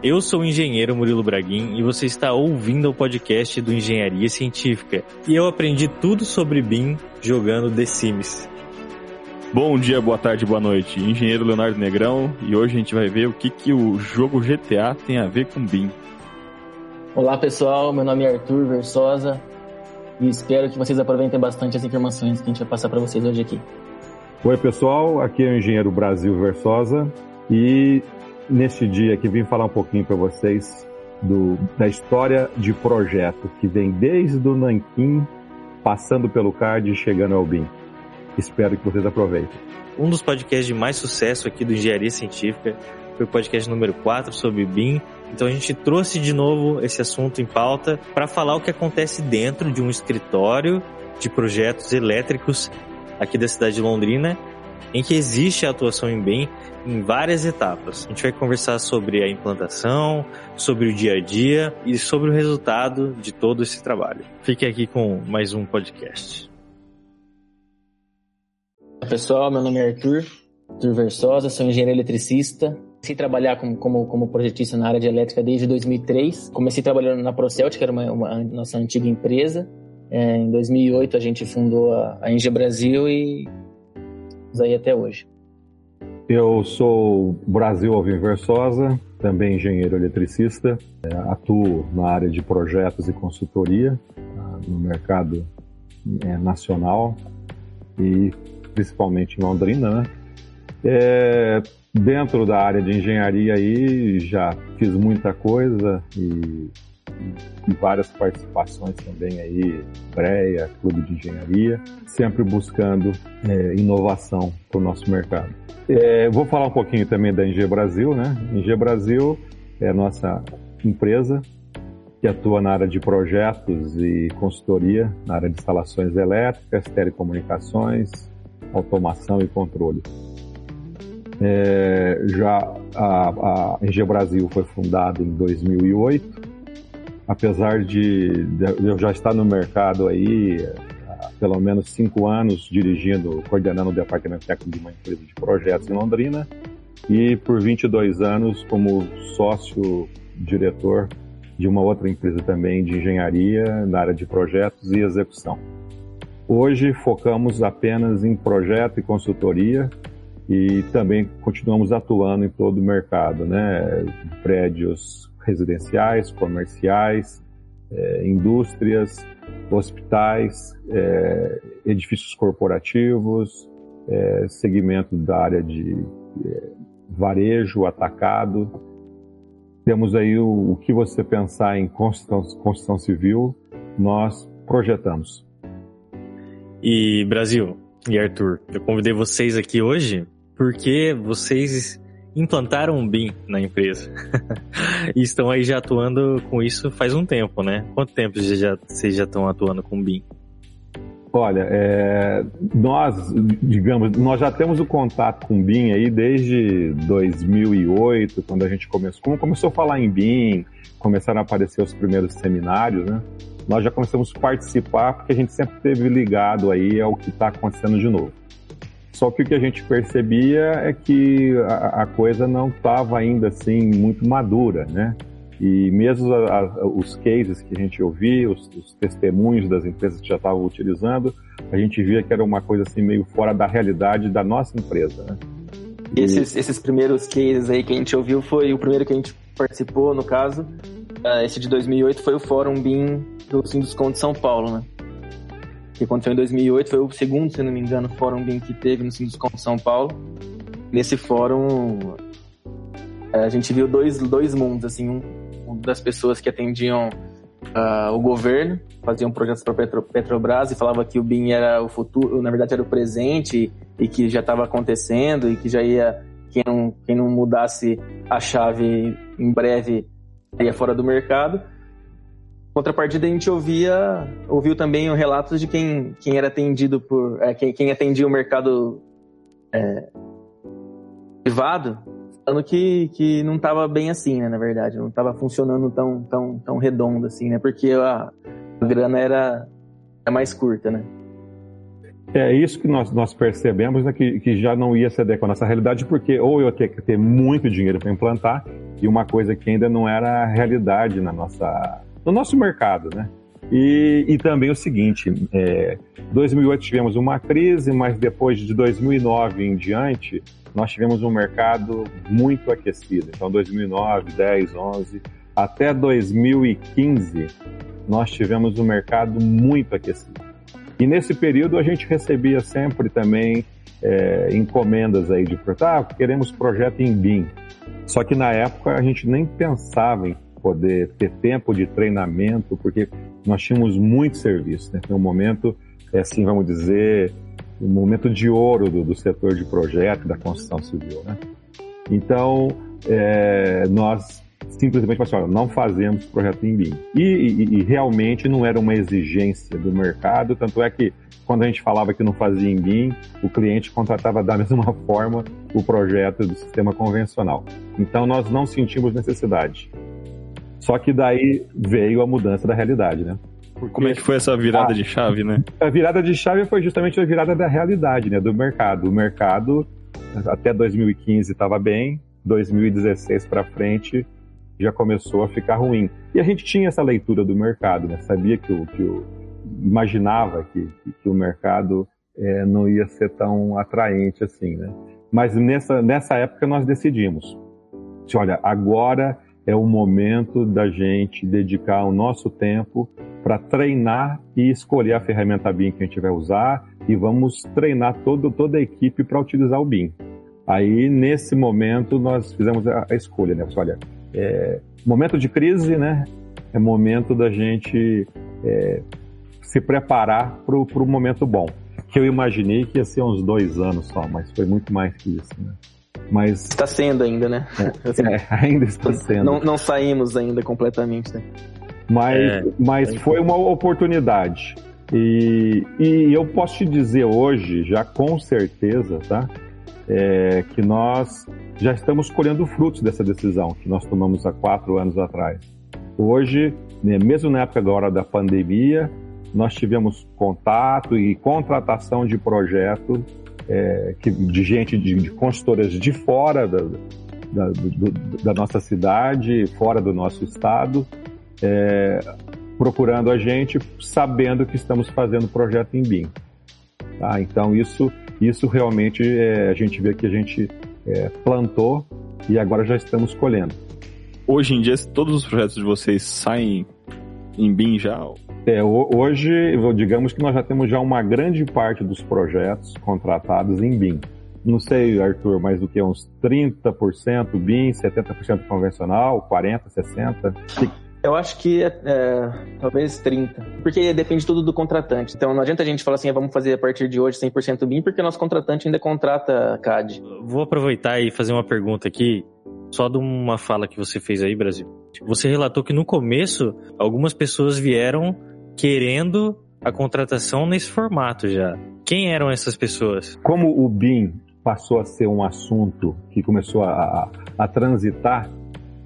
Eu sou o engenheiro Murilo Braguin e você está ouvindo o podcast do Engenharia Científica. E eu aprendi tudo sobre BIM jogando The Sims. Bom dia, boa tarde, boa noite. Engenheiro Leonardo Negrão e hoje a gente vai ver o que, que o jogo GTA tem a ver com BIM. Olá pessoal, meu nome é Arthur Versosa e espero que vocês aproveitem bastante as informações que a gente vai passar para vocês hoje aqui. Oi pessoal, aqui é o Engenheiro Brasil Versosa e neste dia aqui vim falar um pouquinho para vocês do, da história de projeto que vem desde o Nanquim, passando pelo CARD e chegando ao BIM. Espero que vocês aproveitem. Um dos podcasts de mais sucesso aqui do Engenharia Científica foi o podcast número 4 sobre BIM. Então a gente trouxe de novo esse assunto em pauta para falar o que acontece dentro de um escritório de projetos elétricos aqui da cidade de Londrina, em que existe a atuação em BIM em várias etapas. A gente vai conversar sobre a implantação, sobre o dia a dia e sobre o resultado de todo esse trabalho. Fique aqui com mais um podcast. Pessoal, meu nome é Arthur, Arthur Versosa, sou engenheiro eletricista. Comecei a trabalhar como, como, como projetista na área de elétrica desde 2003. Comecei trabalhando na Procelt, que era uma, uma nossa antiga empresa. É, em 2008 a gente fundou a, a Engie Brasil e aí até hoje. Eu sou Brasil Alvin Versosa, também engenheiro eletricista, é, atuo na área de projetos e consultoria tá, no mercado é, nacional e principalmente em Londrina, né? É, dentro da área de engenharia aí já fiz muita coisa e, e várias participações também aí, BREA, Clube de Engenharia, sempre buscando é, inovação para o nosso mercado. É, vou falar um pouquinho também da Engie Brasil, né? Engie Brasil é a nossa empresa que atua na área de projetos e consultoria, na área de instalações elétricas, telecomunicações, automação e controle. É, já a, a Engie Brasil foi fundada em 2008, apesar de, eu já estar no mercado aí pelo menos cinco anos dirigindo, coordenando o departamento técnico de uma empresa de projetos em Londrina e por 22 anos como sócio diretor de uma outra empresa também de engenharia na área de projetos e execução. Hoje focamos apenas em projeto e consultoria e também continuamos atuando em todo o mercado, né? Prédios residenciais, comerciais, é, indústrias, hospitais, é, edifícios corporativos, é, segmento da área de é, varejo, atacado. Temos aí o, o, que você pensar em construção, construção civil, nós projetamos. E Brasil e Arthur, eu convidei vocês aqui hoje porque vocês implantaram um BIM na empresa. e estão aí já atuando com isso faz um tempo, né? Quanto tempo vocês já, vocês já estão atuando com BIM? Olha, é, nós, digamos, nós já temos o contato com o BIM aí desde 2008, quando a gente começou, começou a falar em BIM, começaram a aparecer os primeiros seminários, né? Nós já começamos a participar porque a gente sempre esteve ligado aí ao que está acontecendo de novo. Só que o que a gente percebia é que a, a coisa não estava ainda assim muito madura, né? E mesmo a, a, os cases que a gente ouvia, os, os, testemunhos das empresas que já estavam utilizando, a gente via que era uma coisa assim meio fora da realidade da nossa empresa, né? E... Esses, esses primeiros cases aí que a gente ouviu foi o primeiro que a gente participou, no caso. Uh, esse de 2008 foi o Fórum BIM do Sinduscom de São Paulo, né? Que aconteceu em 2008, foi o segundo, se não me engano, fórum BIM que teve no Sinduscom de São Paulo. Nesse fórum, é, a gente viu dois, dois mundos, assim, um, das pessoas que atendiam uh, o governo, faziam projetos para Petro, Petrobras e falava que o BIM era o futuro, na verdade era o presente e que já estava acontecendo e que já ia, quem não, quem não mudasse a chave em breve ia fora do mercado contrapartida a gente ouvia ouviu também relatos de quem, quem era atendido por é, quem, quem atendia o mercado é, privado falando que, que não estava bem assim né na verdade não estava funcionando tão tão tão redondo assim né porque a, a grana era, era mais curta né. É isso que nós, nós percebemos, né, que, que já não ia ser com a nossa realidade, porque ou eu tinha que ter muito dinheiro para implantar, e uma coisa que ainda não era realidade na nossa, no nosso mercado, né? E, e também o seguinte, é, 2008 tivemos uma crise, mas depois de 2009 em diante, nós tivemos um mercado muito aquecido. Então, 2009, 10, 11, até 2015, nós tivemos um mercado muito aquecido. E nesse período a gente recebia sempre também é, encomendas aí de ah, queremos projeto em BIM. Só que na época a gente nem pensava em poder ter tempo de treinamento, porque nós tínhamos muito serviço. Né? Foi um momento, é assim, vamos dizer, um momento de ouro do, do setor de projeto da construção civil. Né? Então, é, nós simplesmente assim, não fazemos projeto em BIM. E, e, e, realmente não era uma exigência do mercado, tanto é que quando a gente falava que não fazia em BIM, o cliente contratava da mesma forma o projeto do sistema convencional. Então nós não sentimos necessidade. Só que daí veio a mudança da realidade, né? Porque, Como é que foi essa virada a, de chave, né? A virada de chave foi justamente a virada da realidade, né? Do mercado. O mercado até 2015 estava bem, 2016 para frente já começou a ficar ruim. E a gente tinha essa leitura do mercado, né? Sabia que o, que o imaginava que, que o mercado é, não ia ser tão atraente assim, né? Mas nessa, nessa época nós decidimos, olha, agora é o momento da gente dedicar o nosso tempo para treinar e escolher a ferramenta BIM que a gente vai usar e vamos treinar todo, toda a equipe para utilizar o BIM. Aí, nesse momento, nós fizemos a, a escolha, né? Olha, é, momento de crise, né? É momento da gente é, se preparar para o momento bom. Que eu imaginei que ia ser uns dois anos só, mas foi muito mais que isso, né? Mas está sendo ainda, né? É, assim, é, ainda está sendo. Não, não saímos ainda completamente, né? Mas, é, mas foi uma oportunidade. E, e eu posso te dizer hoje, já com certeza, tá? É, que nós já estamos colhendo frutos dessa decisão que nós tomamos há quatro anos atrás. Hoje, né, mesmo na época agora da pandemia, nós tivemos contato e contratação de projetos é, que, de gente, de, de consultoras de fora da, da, do, da, nossa cidade, fora do nosso estado, é, procurando a gente, sabendo que estamos fazendo projeto em BIM. Tá? Então, isso, isso realmente é, a gente vê que a gente é, plantou e agora já estamos colhendo. Hoje em dia, todos os projetos de vocês saem em BIM já? É, hoje, digamos que nós já temos já uma grande parte dos projetos contratados em BIM. Não sei, Arthur, mais do que uns 30% BIM, 70% convencional, 40%, 60%? Eu acho que é, é, talvez 30. Porque depende tudo do contratante. Então não adianta a gente falar assim, ah, vamos fazer a partir de hoje 100% BIM, porque nosso contratante ainda contrata CAD. Vou aproveitar e fazer uma pergunta aqui, só de uma fala que você fez aí, Brasil. Você relatou que no começo algumas pessoas vieram querendo a contratação nesse formato já. Quem eram essas pessoas? Como o BIM passou a ser um assunto que começou a, a transitar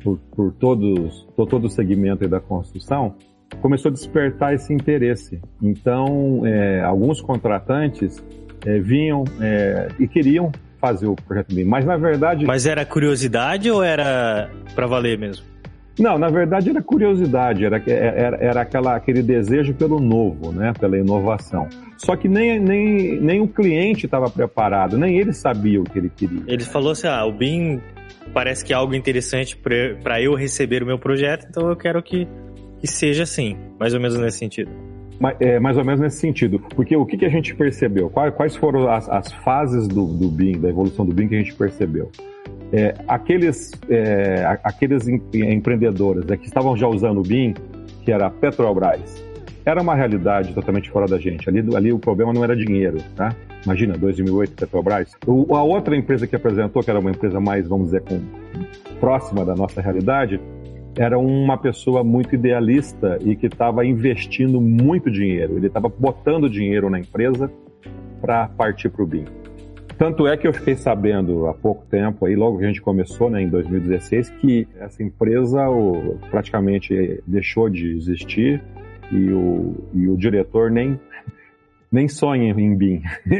por, por todos, por todo o segmento da construção, começou a despertar esse interesse. Então, é, alguns contratantes é, vinham é, e queriam fazer o projeto BIM, mas na verdade... Mas era curiosidade ou era para valer mesmo? Não, na verdade era curiosidade, era, era, era aquela, aquele desejo pelo novo, né, pela inovação. Só que nem, nem, nem o cliente estava preparado, nem ele sabia o que ele queria. Ele falou assim: ah, o BIM parece que é algo interessante para eu receber o meu projeto, então eu quero que, que seja assim, mais ou menos nesse sentido. É, mais ou menos nesse sentido. Porque o que, que a gente percebeu? Quais, quais foram as, as fases do, do BIM, da evolução do BIM que a gente percebeu? É, aqueles, é, aqueles empreendedores né, que estavam já usando o BIM, que era a Petrobras, era uma realidade totalmente fora da gente. Ali, ali o problema não era dinheiro, tá? Imagina, 2008, Petrobras. O, a outra empresa que apresentou, que era uma empresa mais, vamos dizer, com, próxima da nossa realidade, era uma pessoa muito idealista e que estava investindo muito dinheiro. Ele estava botando dinheiro na empresa para partir para o BIM. Tanto é que eu fiquei sabendo há pouco tempo, aí logo que a gente começou, né, em 2016, que essa empresa o, praticamente deixou de existir e o, e o diretor nem nem sonha em BIM.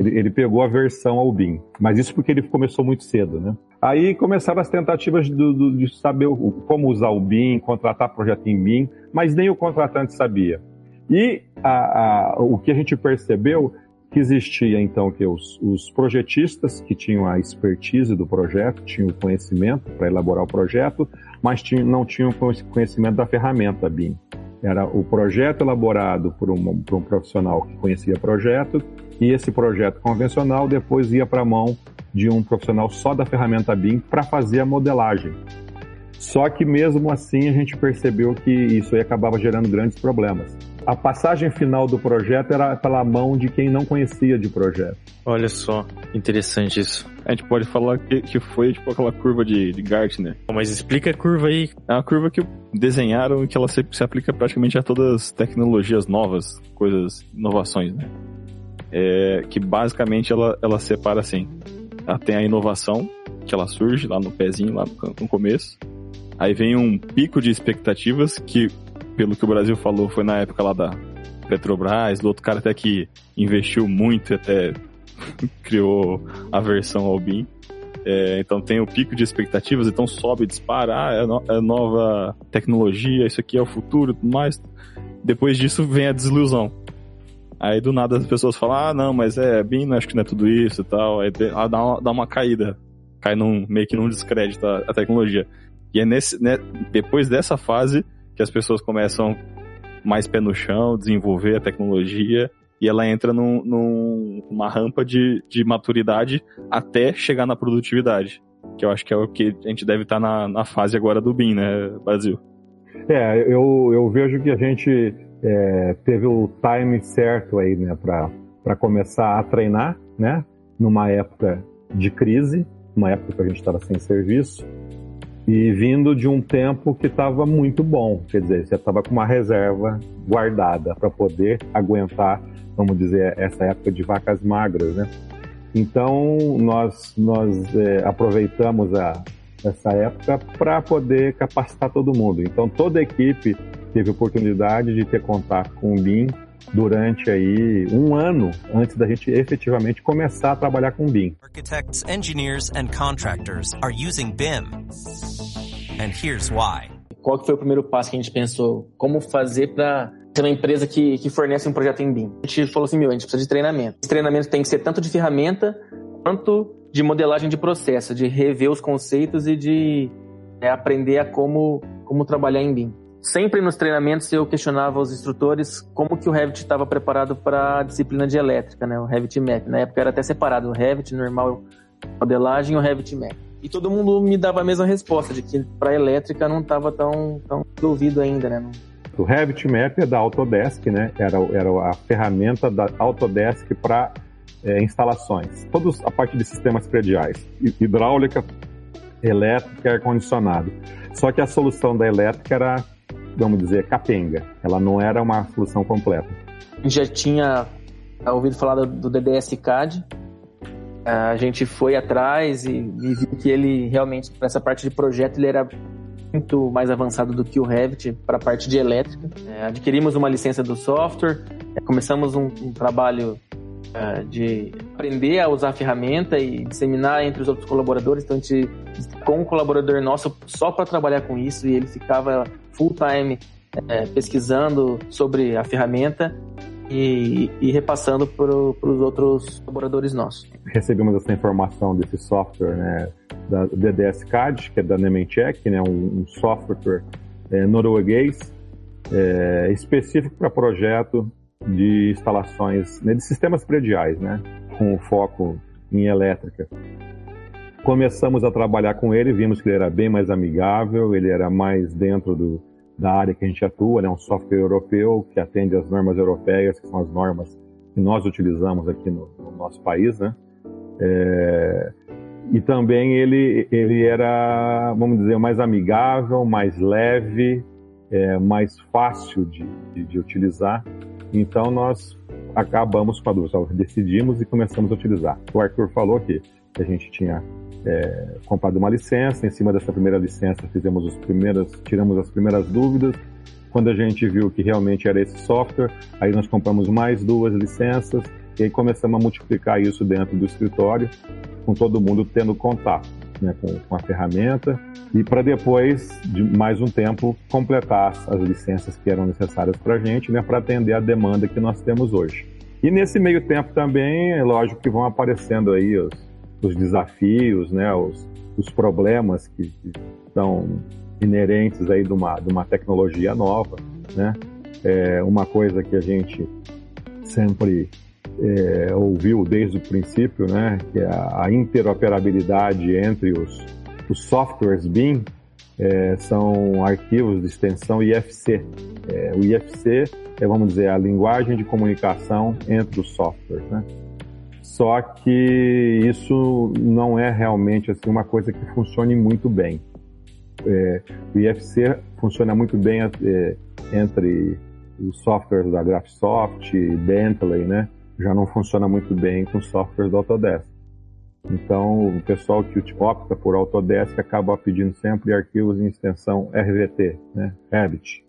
ele, ele, pegou a versão ao BIM. Mas isso porque ele começou muito cedo, né? Aí começaram as tentativas de, de, saber o, como usar o BIM, contratar projeto em BIM, mas nem o contratante sabia. E a, a, o que a gente percebeu que existia então que os, os, projetistas que tinham a expertise do projeto, tinham o conhecimento para elaborar o projeto, mas tinham, não tinham conhecimento da ferramenta BIM. Era o projeto elaborado por um, por um profissional que conhecia projeto e esse projeto convencional depois ia para a mão de um profissional só da ferramenta BIM para fazer a modelagem. Só que mesmo assim a gente percebeu que isso aí acabava gerando grandes problemas a passagem final do projeto era pela mão de quem não conhecia de projeto. Olha só, interessante isso. A gente pode falar que, que foi tipo aquela curva de, de Gartner. Mas explica a curva aí. É uma curva que desenharam e que ela se, se aplica praticamente a todas as tecnologias novas, coisas, inovações, né? É, que basicamente ela, ela separa assim. Ela tem a inovação, que ela surge lá no pezinho, lá no, no começo. Aí vem um pico de expectativas que pelo que o Brasil falou, foi na época lá da Petrobras, do outro cara até que investiu muito e até criou a versão ao BIM. É, então tem o pico de expectativas, então sobe, dispara, ah, é, no, é nova tecnologia, isso aqui é o futuro tudo mais. Depois disso vem a desilusão. Aí do nada as pessoas falam, ah, não, mas é BIM, acho que não é tudo isso e tal. Aí dá uma, dá uma caída, cai num, meio que num descrédito a, a tecnologia. E é nesse, né, depois dessa fase que as pessoas começam mais pé no chão, desenvolver a tecnologia e ela entra num, numa rampa de, de maturidade até chegar na produtividade. Que eu acho que é o que a gente deve estar na, na fase agora do BIM, né, Brasil? É, eu, eu vejo que a gente é, teve o time certo aí, né, para começar a treinar, né, numa época de crise, uma época que a gente estava sem serviço, e vindo de um tempo que estava muito bom, quer dizer, você estava com uma reserva guardada para poder aguentar, vamos dizer, essa época de vacas magras, né? Então nós nós é, aproveitamos a, essa época para poder capacitar todo mundo. Então toda a equipe teve oportunidade de ter contato com o BIM durante aí um ano antes da gente efetivamente começar a trabalhar com BIM. Architects, engineers and contractors are using BIM. And here's why. Qual que foi o primeiro passo que a gente pensou? Como fazer para ser uma empresa que, que fornece um projeto em BIM? A gente falou assim, meu, a gente precisa de treinamento. Esse treinamento tem que ser tanto de ferramenta quanto de modelagem de processo, de rever os conceitos e de é, aprender a como, como trabalhar em BIM. Sempre nos treinamentos eu questionava os instrutores como que o Revit estava preparado para a disciplina de elétrica, né? O Revit Mech. Na época era até separado, o Revit normal modelagem e o Revit Mech. E todo mundo me dava a mesma resposta, de que para elétrica não estava tão, tão resolvido ainda, né? O Revit Map é da Autodesk, né? Era, era a ferramenta da Autodesk para é, instalações. Toda a parte de sistemas prediais, hidráulica, elétrica, ar-condicionado. Só que a solução da elétrica era vamos dizer, capenga. Ela não era uma solução completa. Já tinha ouvido falar do DDS CAD. A gente foi atrás e, e viu que ele realmente, para essa parte de projeto, ele era muito mais avançado do que o Revit para a parte de elétrica. É, adquirimos uma licença do software, começamos um, um trabalho de aprender a usar a ferramenta e disseminar entre os outros colaboradores. Então a gente com um colaborador nosso só para trabalhar com isso e ele ficava full time é, pesquisando sobre a ferramenta e, e repassando para os outros colaboradores nossos. Recebemos essa informação desse software, né, da DDS CAD, que é da Nementech, né, um, um software é, norueguês é, específico para projeto de instalações, né, de sistemas prediais, né, com foco em elétrica. Começamos a trabalhar com ele, vimos que ele era bem mais amigável, ele era mais dentro do, da área que a gente atua, é né? um software europeu que atende às normas europeias, que são as normas que nós utilizamos aqui no, no nosso país, né? É, e também ele, ele era, vamos dizer, mais amigável, mais leve, é, mais fácil de, de, de, utilizar. Então nós acabamos com a dúvida, decidimos e começamos a utilizar. O Arthur falou que a gente tinha é, comprado uma licença. Em cima dessa primeira licença, fizemos os primeiras, tiramos as primeiras dúvidas Quando a gente viu que realmente era esse software, aí nós compramos mais duas licenças e aí começamos a multiplicar isso dentro do escritório, com todo mundo tendo contato né, com, com, a ferramenta e para depois, de mais um tempo, completar as licenças que eram necessárias para a gente, né, para atender a demanda que nós temos hoje. E nesse meio tempo também, é lógico que vão aparecendo aí os, os desafios, né, os, os problemas que, estão inerentes aí de uma, de uma tecnologia nova, né? É uma coisa que a gente sempre é, ouviu desde o princípio, né? Que é a, a interoperabilidade entre os, os softwares BIM é, são arquivos de extensão IFC. É, o IFC é, vamos dizer, a linguagem de comunicação entre os softwares, né? Só que isso não é realmente assim uma coisa que funcione muito bem. É, o IFC funciona muito bem é, entre os softwares da Graphisoft, Bentley, né? Já não funciona muito bem com softwares do Autodesk. Então, o pessoal que opta por Autodesk acaba pedindo sempre arquivos em extensão RVT, né? Revit.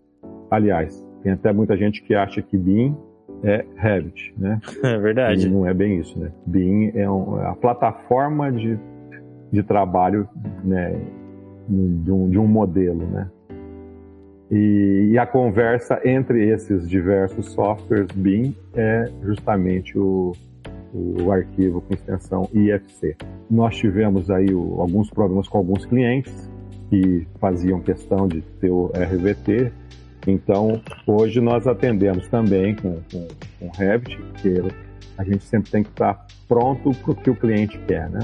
Aliás, tem até muita gente que acha que BIM é Revit, né? É verdade. E não é bem isso, né? BIM é, um, é a plataforma de, de trabalho, né? De um, de um modelo, né? E, e, a conversa entre esses diversos softwares BIM é justamente o, o arquivo com extensão IFC. Nós tivemos aí o, alguns problemas com alguns clientes que faziam questão de ter o RVT, então, hoje nós atendemos também com, com, com Revit, porque a gente sempre tem que estar pronto para o que o cliente quer, né?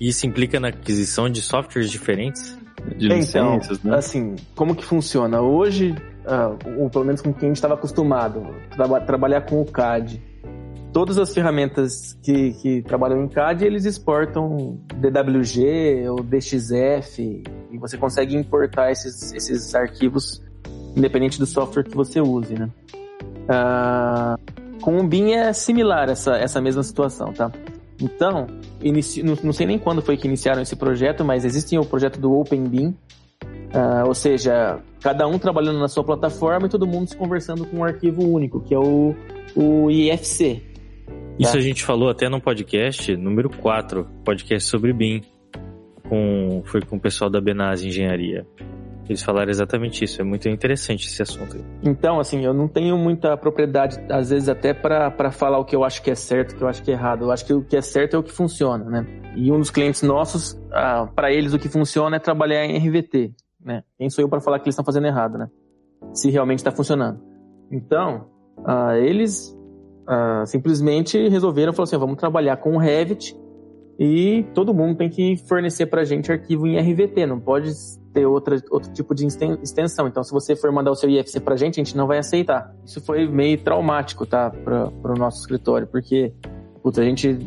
Isso implica na aquisição de softwares diferentes? De então, licenças, né? assim, como que funciona? Hoje, uh, ou pelo menos com quem a gente estava acostumado, tra trabalhar com o CAD, todas as ferramentas que, que trabalham em CAD, eles exportam DWG ou DXF, e você consegue importar esses, esses arquivos independente do software que você use, né? Uh, com o BIM é similar essa, essa mesma situação, tá? Então, não, não, sei nem quando foi que iniciaram esse projeto, mas existe o projeto do OpenBIM, uh, ou seja, cada um trabalhando na sua plataforma e todo mundo se conversando com um arquivo único, que é o, o IFC. Isso tá? a gente falou até no podcast número 4, podcast sobre BIM, com, foi com o pessoal da Benaz Engenharia. Eles falaram exatamente isso. É muito interessante esse assunto. Então, assim, eu não tenho muita propriedade, às vezes, até para falar o que eu acho que é certo, o que eu acho que é errado. Eu acho que o que é certo é o que funciona, né? E um dos clientes nossos, ah, para eles, o que funciona é trabalhar em RVT, né? Quem sou eu para falar que eles estão fazendo errado, né? Se realmente está funcionando. Então, ah, eles ah, simplesmente resolveram, falaram assim, vamos trabalhar com o Revit e todo mundo tem que fornecer para gente arquivo em RVT, não pode ter outra, outro tipo de extensão. Então, se você for mandar o seu IFC pra gente, a gente não vai aceitar. Isso foi meio traumático, tá? Pra, pro nosso escritório, porque, a gente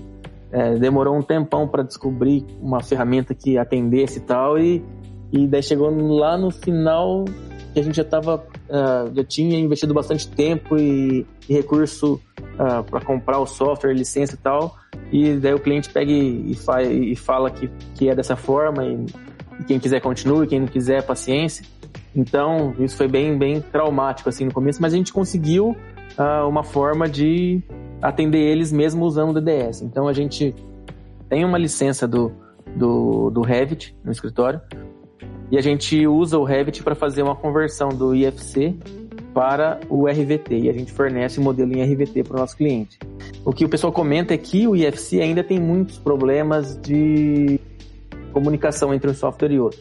é, demorou um tempão para descobrir uma ferramenta que atendesse e tal, e, e daí chegou lá no final que a gente já tava, uh, já tinha investido bastante tempo e, e recurso uh, é, para comprar o software, licença e tal, e daí o cliente pega e, e, fa e fala que, que é dessa forma, e quem quiser continue, quem não quiser, paciência. Então, isso foi bem, bem traumático assim no começo, mas a gente conseguiu uh, uma forma de atender eles mesmo usando o DDS. Então, a gente tem uma licença do, do, do Revit no escritório e a gente usa o Revit para fazer uma conversão do IFC para o RVT e a gente fornece o modelo em RVT para o nosso cliente. O que o pessoal comenta é que o IFC ainda tem muitos problemas de comunicação entre um software e outro.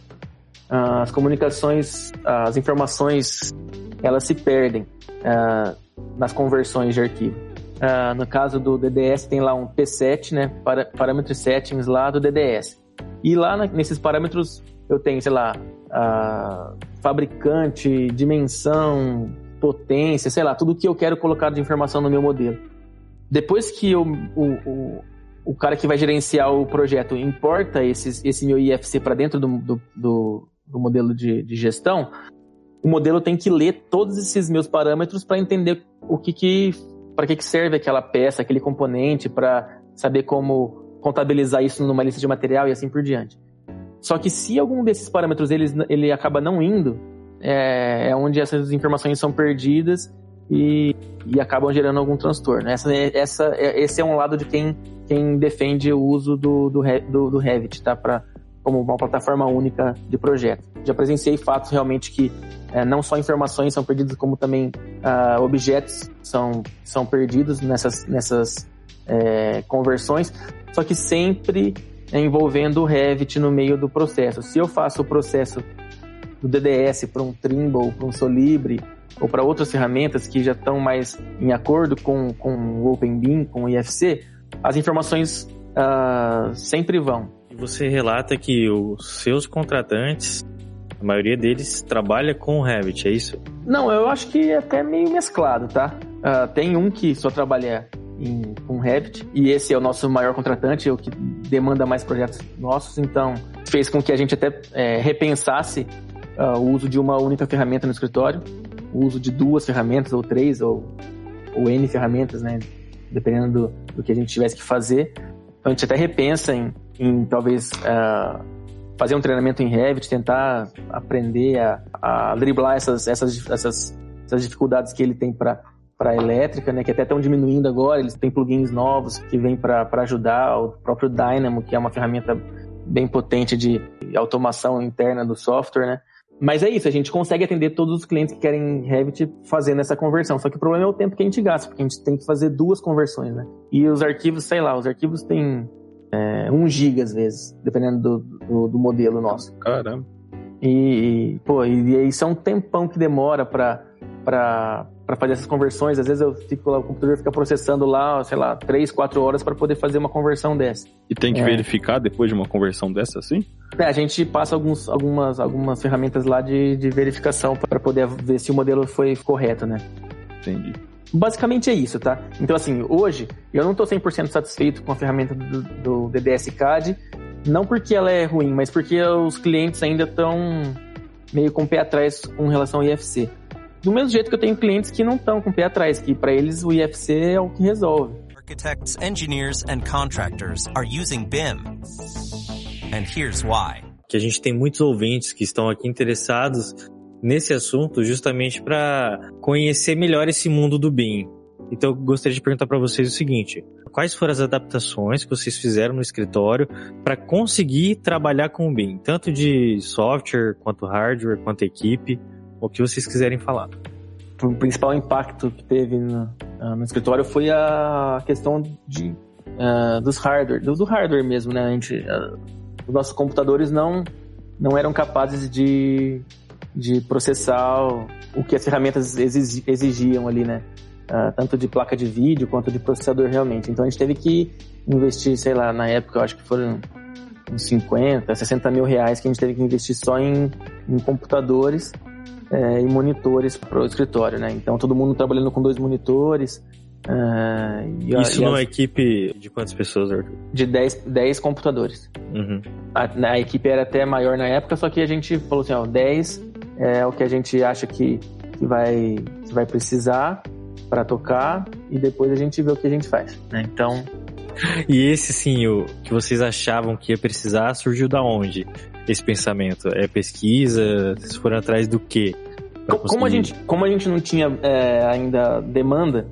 Uh, as comunicações, as informações, elas se perdem uh, nas conversões de arquivo. Uh, no caso do DDS tem lá um P7, né, para, parâmetros settings lá do DDS. E lá na, nesses parâmetros eu tenho, sei lá, fabricante, dimensão, potência, sei lá, tudo que eu quero colocar de informação no meu modelo. Depois que eu, o, o, o cara que vai gerenciar o projeto importa esses, esse meu IFC para dentro do, do, do, do modelo de, de, gestão, o modelo tem que ler todos esses meus parâmetros para entender o que, que para que, que serve aquela peça, aquele componente, para saber como contabilizar isso numa lista de material e assim por diante. Só que se algum desses parâmetros ele, ele acaba não indo, é, é onde essas informações são perdidas e, e acabam gerando algum transtorno. Essa, essa, esse é um lado de quem, quem defende o uso do, do, do, do Revit, tá? Pra, como uma plataforma única de projeto. Já presenciei fatos realmente que é, não só informações são perdidas, como também uh, objetos são, são perdidos nessas, nessas é, conversões, só que sempre envolvendo o Revit no meio do processo. Se eu faço o processo do DDS para um Trimble, para um Solibre, ou para outras ferramentas que já estão mais em acordo com, com o OpenBeam, com o IFC, as informações uh, sempre vão. Você relata que os seus contratantes, a maioria deles trabalha com o Revit, é isso? Não, eu acho que é até meio mesclado, tá? Uh, tem um que só trabalha em, com Revit, e esse é o nosso maior contratante, é o que demanda mais projetos nossos, então fez com que a gente até é, repensasse uh, o uso de uma única ferramenta no escritório, o uso de duas ferramentas, ou três, ou, ou N ferramentas, né? Dependendo do, do que a gente tivesse que fazer. Então a gente até repensa em, em talvez uh, fazer um treinamento em Revit, tentar aprender a, a driblar essas, essas, essas, essas dificuldades que ele tem para para elétrica, né, que até estão diminuindo agora, eles têm plugins novos que vêm para ajudar, o próprio Dynamo, que é uma ferramenta bem potente de automação interna do software, né? Mas é isso, a gente consegue atender todos os clientes que querem Revit fazendo essa conversão. Só que o problema é o tempo que a gente gasta, porque a gente tem que fazer duas conversões, né? E os arquivos, sei lá, os arquivos têm é, 1 GB às vezes, dependendo do, do, do modelo nosso. Caramba. E, e pô, e, e aí são um tempão que demora para para fazer essas conversões. Às vezes eu fico lá, o computador fica processando lá, sei lá, 3, 4 horas para poder fazer uma conversão dessa. E tem que é. verificar depois de uma conversão dessa, assim? É, a gente passa alguns, algumas, algumas ferramentas lá de, de verificação para poder ver se o modelo foi correto, né? Entendi. Basicamente é isso, tá? Então, assim, hoje eu não estou 100% satisfeito com a ferramenta do, do DDS CAD, não porque ela é ruim, mas porque os clientes ainda estão meio com o pé atrás com relação ao IFC. Do mesmo jeito que eu tenho clientes que não estão com o pé atrás, que para eles o IFC é o que resolve. Architects, engineers and contractors are using BIM. And here's why. Que a gente tem muitos ouvintes que estão aqui interessados nesse assunto justamente para conhecer melhor esse mundo do BIM. Então eu gostaria de perguntar para vocês o seguinte: quais foram as adaptações que vocês fizeram no escritório para conseguir trabalhar com o BIM, tanto de software quanto hardware, quanto equipe? O que vocês quiserem falar. O principal impacto que teve no, uh, no escritório foi a questão de, uh, dos hardware, do, do, hardware mesmo, né? A gente, uh, os nossos computadores não, não eram capazes de, de processar o que as ferramentas exigiam ali, né? Uh, tanto de placa de vídeo quanto de processador realmente. Então a gente teve que investir, sei lá, na época eu acho que foram uns 50, 60 mil reais que a gente teve que investir só em, em computadores é, e monitores para o escritório, né? Então todo mundo trabalhando com dois monitores. Uh, Isso numa as... equipe de quantas pessoas, Arthur? De 10, 10 computadores. Uhum. A, a, equipe era até maior na época, só que a gente falou assim, ó, 10 é o que a gente acha que, que, vai, que vai precisar para tocar e depois a gente vê o que a gente faz, né? Então... E esse sim, o que vocês achavam que ia precisar, surgiu da onde? Esse pensamento? É pesquisa? Vocês foram atrás do quê? Como a, gente, como a gente não tinha é, ainda demanda,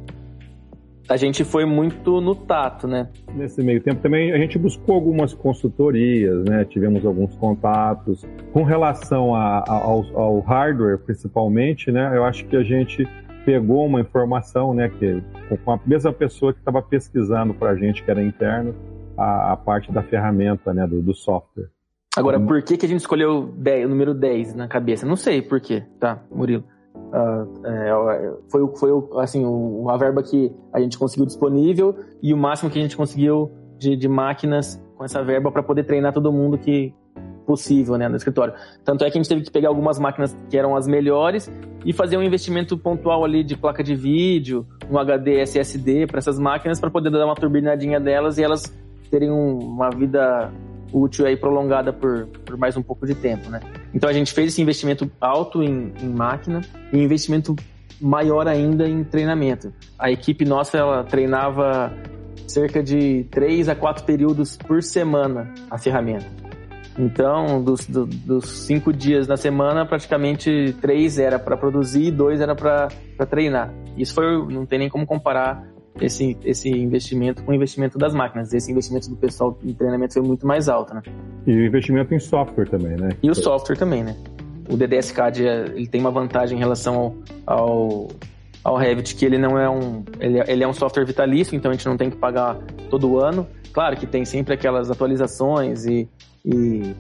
a gente foi muito no tato, né? Nesse meio tempo também a gente buscou algumas consultorias, né? Tivemos alguns contatos. Com relação a, a, ao, ao, hardware, principalmente, né? Eu acho que a gente pegou uma informação, né? Que com a mesma pessoa que estava pesquisando para a gente, que era interno, a, a, parte da ferramenta, né? Do, do software. Agora, por que, que a gente escolheu 10, o número 10 na cabeça? Não sei por quê, tá, Murilo? Uh, é, foi, foi assim, a verba que a gente conseguiu disponível e o máximo que a gente conseguiu de, de máquinas com essa verba para poder treinar todo mundo que possível né, no escritório. Tanto é que a gente teve que pegar algumas máquinas que eram as melhores e fazer um investimento pontual ali de placa de vídeo, um HD SSD para essas máquinas para poder dar uma turbinadinha delas e elas terem um, uma vida útil aí prolongada por, por mais um pouco de tempo, né? Então a gente fez esse investimento alto em, em máquina e investimento maior ainda em treinamento. A equipe nossa ela treinava cerca de três a quatro períodos por semana a ferramenta. Então, dos, do, dos cinco dias na semana, praticamente três era para produzir e dois era para treinar. Isso foi, não tem nem como comparar esse, esse investimento com o investimento das máquinas. Esse investimento do pessoal em treinamento foi muito mais alto, né? E o investimento em software também, né? E o software também, né? O DDS-CAD ele tem uma vantagem em relação ao, ao, ao Revit, que ele não é um ele, ele é um software vitalício, então a gente não tem que pagar todo ano. Claro que tem sempre aquelas atualizações e, e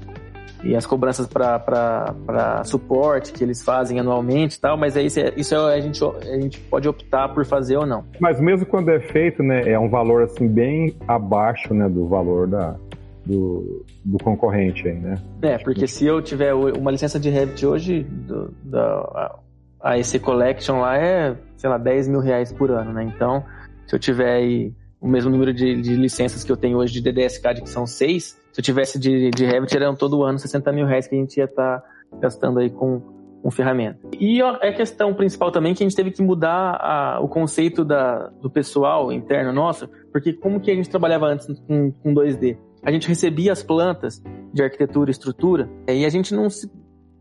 e as cobranças para suporte que eles fazem anualmente e tal, mas aí isso, é, isso é, a, gente, a gente pode optar por fazer ou não. Mas mesmo quando é feito, né, é um valor assim bem abaixo né, do valor da, do, do concorrente aí, né? É, porque se eu tiver uma licença de Revit hoje, do, da, a EC Collection lá é, sei lá, 10 mil reais por ano, né? Então, se eu tiver aí o mesmo número de, de licenças que eu tenho hoje de DDS-CAD, que são seis, se eu tivesse de, de Revit, eram todo ano 60 mil reais que a gente ia estar tá gastando aí com, com ferramenta. E a questão principal também que a gente teve que mudar a, o conceito da, do pessoal interno nosso, porque como que a gente trabalhava antes com, com 2D? A gente recebia as plantas de arquitetura e estrutura e a gente não, se,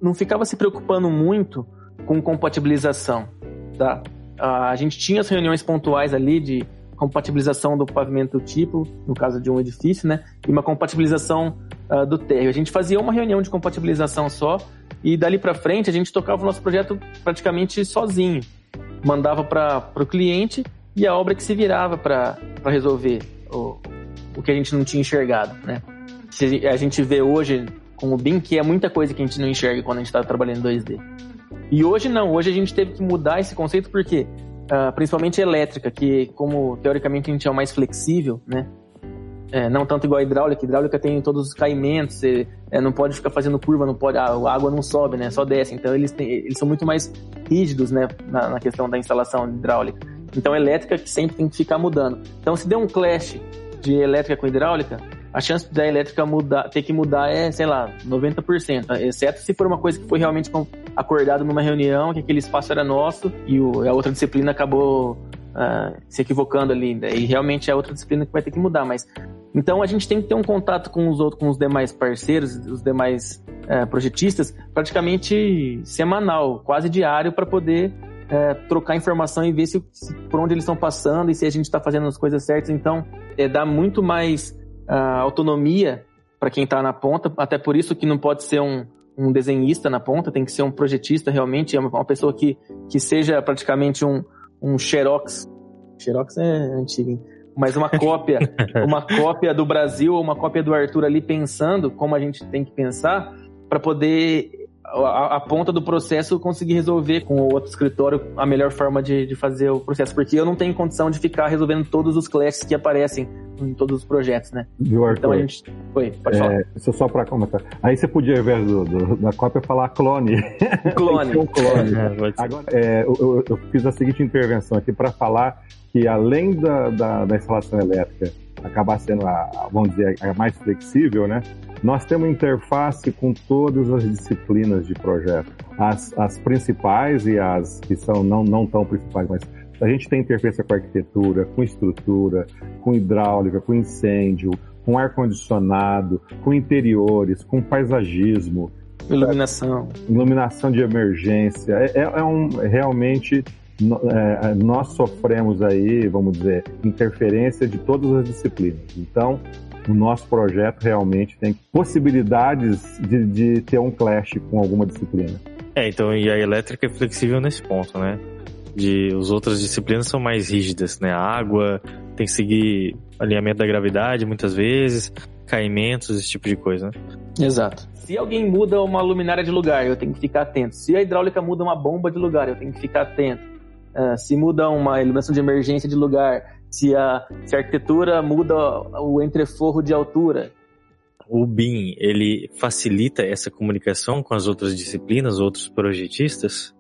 não ficava se preocupando muito com compatibilização, tá? A gente tinha as reuniões pontuais ali de compatibilização do pavimento tipo, no caso de um edifício, né? E uma compatibilização uh, do térreo. A gente fazia uma reunião de compatibilização só e dali para frente a gente tocava o nosso projeto praticamente sozinho. Mandava para o cliente e a obra que se virava para resolver o, o que a gente não tinha enxergado, né? A gente vê hoje com o BIM que é muita coisa que a gente não enxerga quando a gente está trabalhando em 2D. E hoje não, hoje a gente teve que mudar esse conceito porque uh, principalmente elétrica, que como teoricamente a gente é o mais flexível, né? É, não tanto igual a hidráulica, hidráulica tem todos os caimentos, você é, não pode ficar fazendo curva, não pode, a, água não sobe, né? Só desce. Então eles, eles são muito mais rígidos, né? Na, na questão da instalação hidráulica. Então elétrica que sempre tem que ficar mudando. Então se der um clash de elétrica com hidráulica, a chance da elétrica mudar, ter que mudar é, sei lá, 90%, exceto se for uma coisa que foi realmente acordado numa reunião, que aquele espaço era nosso e o, a outra disciplina acabou uh, se equivocando ali, né? e realmente é outra disciplina que vai ter que mudar, mas então a gente tem que ter um contato com os outros, com os demais parceiros, os demais uh, projetistas, praticamente semanal, quase diário, para poder uh, trocar informação e ver se, se, por onde eles estão passando e se a gente está fazendo as coisas certas. Então, é, dá muito mais autonomia para quem está na ponta, até por isso que não pode ser um, um desenhista na ponta, tem que ser um projetista realmente, é uma, pessoa que, que seja praticamente um, um xerox. Xerox é antigo, hein? mas uma cópia, uma cópia do Brasil ou uma cópia do Arthur ali pensando como a gente tem que pensar para poder a, a, ponta do processo conseguir resolver com o outro escritório a melhor forma de, de fazer o processo, porque eu não tenho condição de ficar resolvendo todos os clashes que aparecem em todos os projetos, né? Viu, Arthur? Então a gente. Foi, pode é, falar. Isso só para comentar. Aí você podia, ao invés do, do, da cópia, falar clone. Clone. um clone. É, Agora, é, eu, eu, fiz a seguinte intervenção aqui para falar que além da, da, da instalação elétrica acabar sendo a, vamos dizer, a mais flexível, né? Nós temos interface com todas as disciplinas de projeto. As, as principais e as que são não, não tão principais, mas a gente tem interface com arquitetura, com estrutura, com hidráulica, com incêndio, com ar-condicionado, com interiores, com paisagismo. Iluminação. Iluminação de emergência. É, é, é um, realmente é, nós sofremos aí, vamos dizer, interferência de todas as disciplinas. Então, o nosso projeto realmente tem possibilidades de, de ter um clash com alguma disciplina. É, então, e a elétrica é flexível nesse ponto, né? De, as outras disciplinas são mais rígidas, né? A água tem que seguir alinhamento da gravidade muitas vezes, caimentos, esse tipo de coisa, né? Exato. Se alguém muda uma luminária de lugar, eu tenho que ficar atento. Se a hidráulica muda uma bomba de lugar, eu tenho que ficar atento. Uh, se muda uma iluminação de emergência de lugar, se a, se a arquitetura muda o entreforro de altura. O BIM, ele facilita essa comunicação com as outras disciplinas, outros projetistas?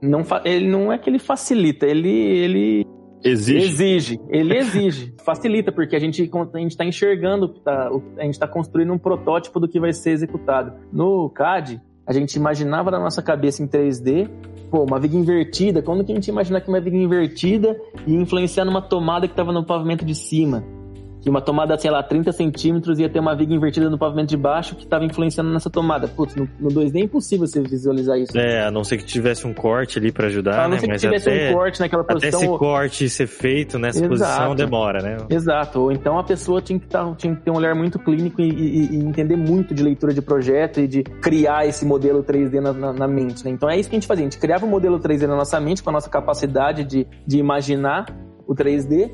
Não, ele não é que ele facilita, ele, ele exige. exige. Ele exige. facilita, porque a gente a está enxergando, tá, a gente está construindo um protótipo do que vai ser executado. No CAD, a gente imaginava na nossa cabeça em 3D pô, uma viga invertida, quando que a gente ia imaginar que uma viga invertida ia influenciar numa tomada que estava no pavimento de cima? Que uma tomada, sei lá, 30 centímetros ia ter uma viga invertida no pavimento de baixo que estava influenciando nessa tomada. Putz, no, no 2D é impossível você visualizar isso. É, a não ser que tivesse um corte ali para ajudar, a não né? ser que Mas tivesse até, um corte naquela até posição. esse ou- corte ser feito nessa Exato. posição demora, né? Exato, ou então a pessoa tinha que, tá, tinha que ter um olhar muito clínico e, e- e entender muito de leitura de projeto e de criar esse modelo 3D na, na- na mente, né? Então é isso que a gente fazia, a gente criava o modelo 3D na nossa mente, com a nossa capacidade de, de imaginar o 3D,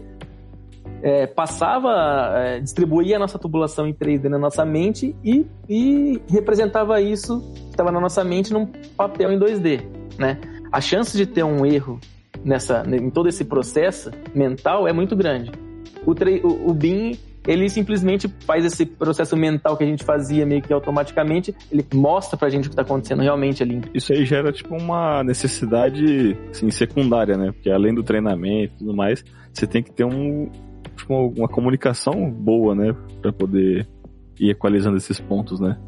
é, passava, é, distribuía a nossa tubulação em 3D na nossa mente e, e representava isso que estava na nossa mente num papel em 2D, né? A chance de ter um erro nessa, em todo esse processo mental é muito grande. O, o, o BIM, ele simplesmente faz esse processo mental que a gente fazia meio que automaticamente, ele mostra pra gente o que tá acontecendo realmente ali. Isso aí gera tipo uma necessidade assim, secundária, né? Porque além do treinamento e tudo mais, você tem que ter um, tipo, uma, uma comunicação boa, né? Pra poder ir equalizando esses pontos, né?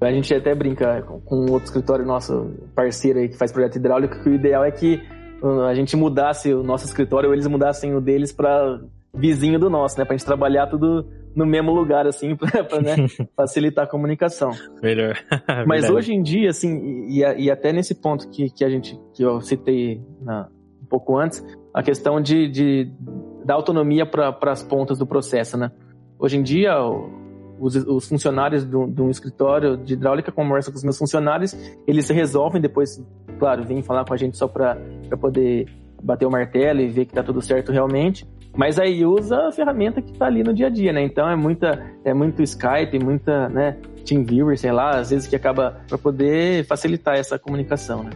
A gente até brinca com, outro escritório nosso, parceiro aí que faz projeto hidráulico, que o ideal é que uh, a gente mudasse o nosso escritório ou eles mudassem o deles pra vizinho do nosso, né? Pra gente trabalhar tudo no mesmo lugar, assim, pra, pra, né, facilitar a comunicação. Melhor. Mas Verdade. hoje em dia, assim, e, e- e até nesse ponto que, que a gente, que eu citei na- um pouco antes, a questão de, de da autonomia para as pontas do processo, né? Hoje em dia, os, os funcionários de um escritório de hidráulica conversam com os meus funcionários, eles resolvem depois, claro, vêm falar com a gente só para poder bater o martelo e ver que tá tudo certo realmente. Mas aí usa a ferramenta que tá ali no dia a dia, né? Então é muita, é muito Skype, muita, né, TeamViewer, sei lá, às vezes que acaba para poder facilitar essa comunicação, né?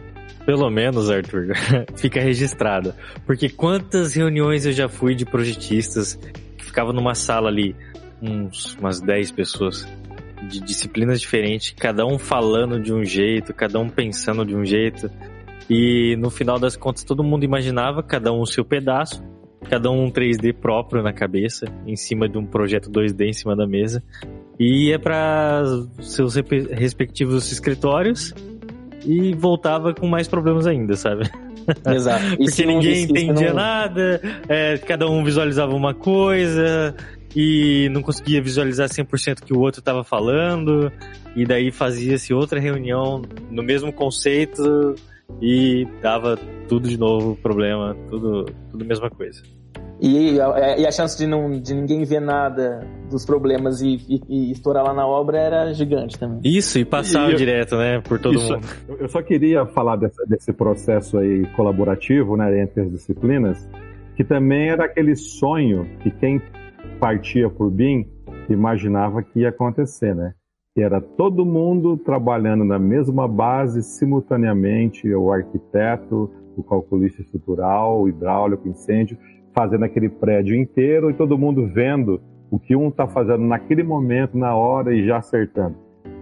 Pelo menos, Arthur, fica registrado. Porque quantas reuniões eu já fui de projetistas que ficavam numa sala ali, uns, umas 10 pessoas, de disciplinas diferentes, cada um falando de um jeito, cada um pensando de um jeito. E no final das contas, todo mundo imaginava, cada um o seu pedaço, cada um um 3D próprio na cabeça, em cima de um projeto 2D em cima da mesa. E ia para seus respectivos escritórios e voltava com mais problemas ainda, sabe? Exato. Porque não- ninguém entendia não- nada, é, cada um visualizava uma coisa e não conseguia visualizar 100% o que o outro estava falando, e daí fazia-se outra reunião no mesmo conceito e dava tudo de novo problema, tudo, tudo a mesma coisa. E a, e a chance de, não, de ninguém ver nada dos problemas e, e- e estourar lá na obra era gigante também. Isso, e passava E direto, né, por todo Isso- mundo. Eu- só queria falar dessa- desse processo aí colaborativo, né, entre as disciplinas, que também era aquele sonho que quem partia por BIM imaginava que ia acontecer, né? Que era todo mundo trabalhando na mesma base simultaneamente, o arquiteto, o calculista estrutural, o hidráulico, incêndio, fazendo aquele prédio inteiro e todo mundo vendo o que um está fazendo naquele momento, na hora e já acertando.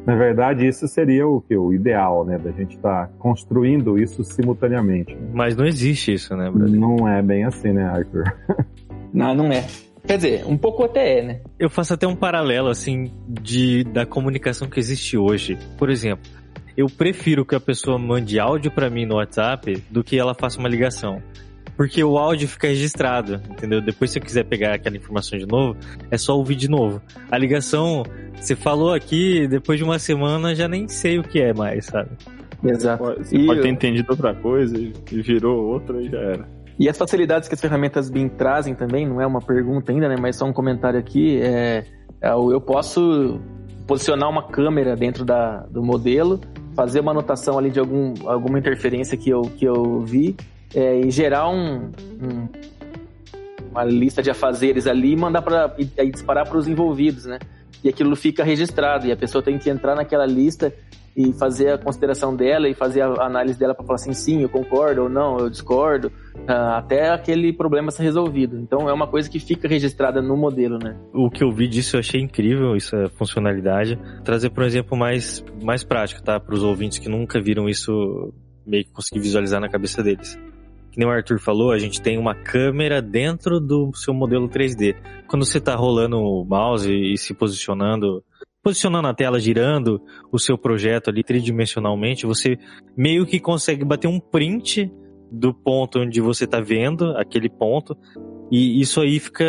Na verdade, isso seria o que o ideal, né? Da gente estar construindo isso simultaneamente. Mas não existe isso, né, brother? Não é bem assim, né, Arthur? Não, não é. Quer dizer, um pouco até é, né? Eu faço até um paralelo, assim, de, da comunicação que existe hoje. Por exemplo, eu prefiro que a pessoa mande áudio pra mim no WhatsApp do que ela faça uma ligação. Porque o áudio fica registrado, entendeu? Depois, se eu quiser pegar aquela informação de novo, é só ouvir de novo. A ligação, você falou aqui, depois de uma semana, já nem sei o que é mais, sabe? Exato. Pode- Você E, pode ter entendido outra coisa e e virou outra e já era. E as facilidades que as ferramentas BIM trazem também, não é uma pergunta ainda, né? Mas só um comentário aqui. É, é eu posso posicionar uma câmera dentro da, do modelo, fazer uma anotação ali de algum, alguma interferência que eu, que eu vi é, e gerar um, um- uma lista de afazeres ali e mandar para disparar para os envolvidos, né? E aquilo fica registrado e a pessoa tem que entrar naquela lista e fazer a consideração dela e fazer a análise dela para falar assim, sim, eu concordo ou não, eu discordo, ah, até aquele problema ser resolvido. Então é uma coisa que fica registrada no modelo, né? O que eu vi disso eu achei incrível, isso é funcionalidade. Trazer por exemplo mais, mais prático, tá? Para os ouvintes que nunca viram isso meio que conseguir visualizar na cabeça deles. Que nem o Arthur falou, a gente tem uma câmera dentro do seu modelo 3D. Quando você tá rolando o mouse e se posicionando, posicionando a tela, girando o seu projeto ali tridimensionalmente, você meio que consegue bater um print do ponto onde você tá vendo aquele ponto e isso aí fica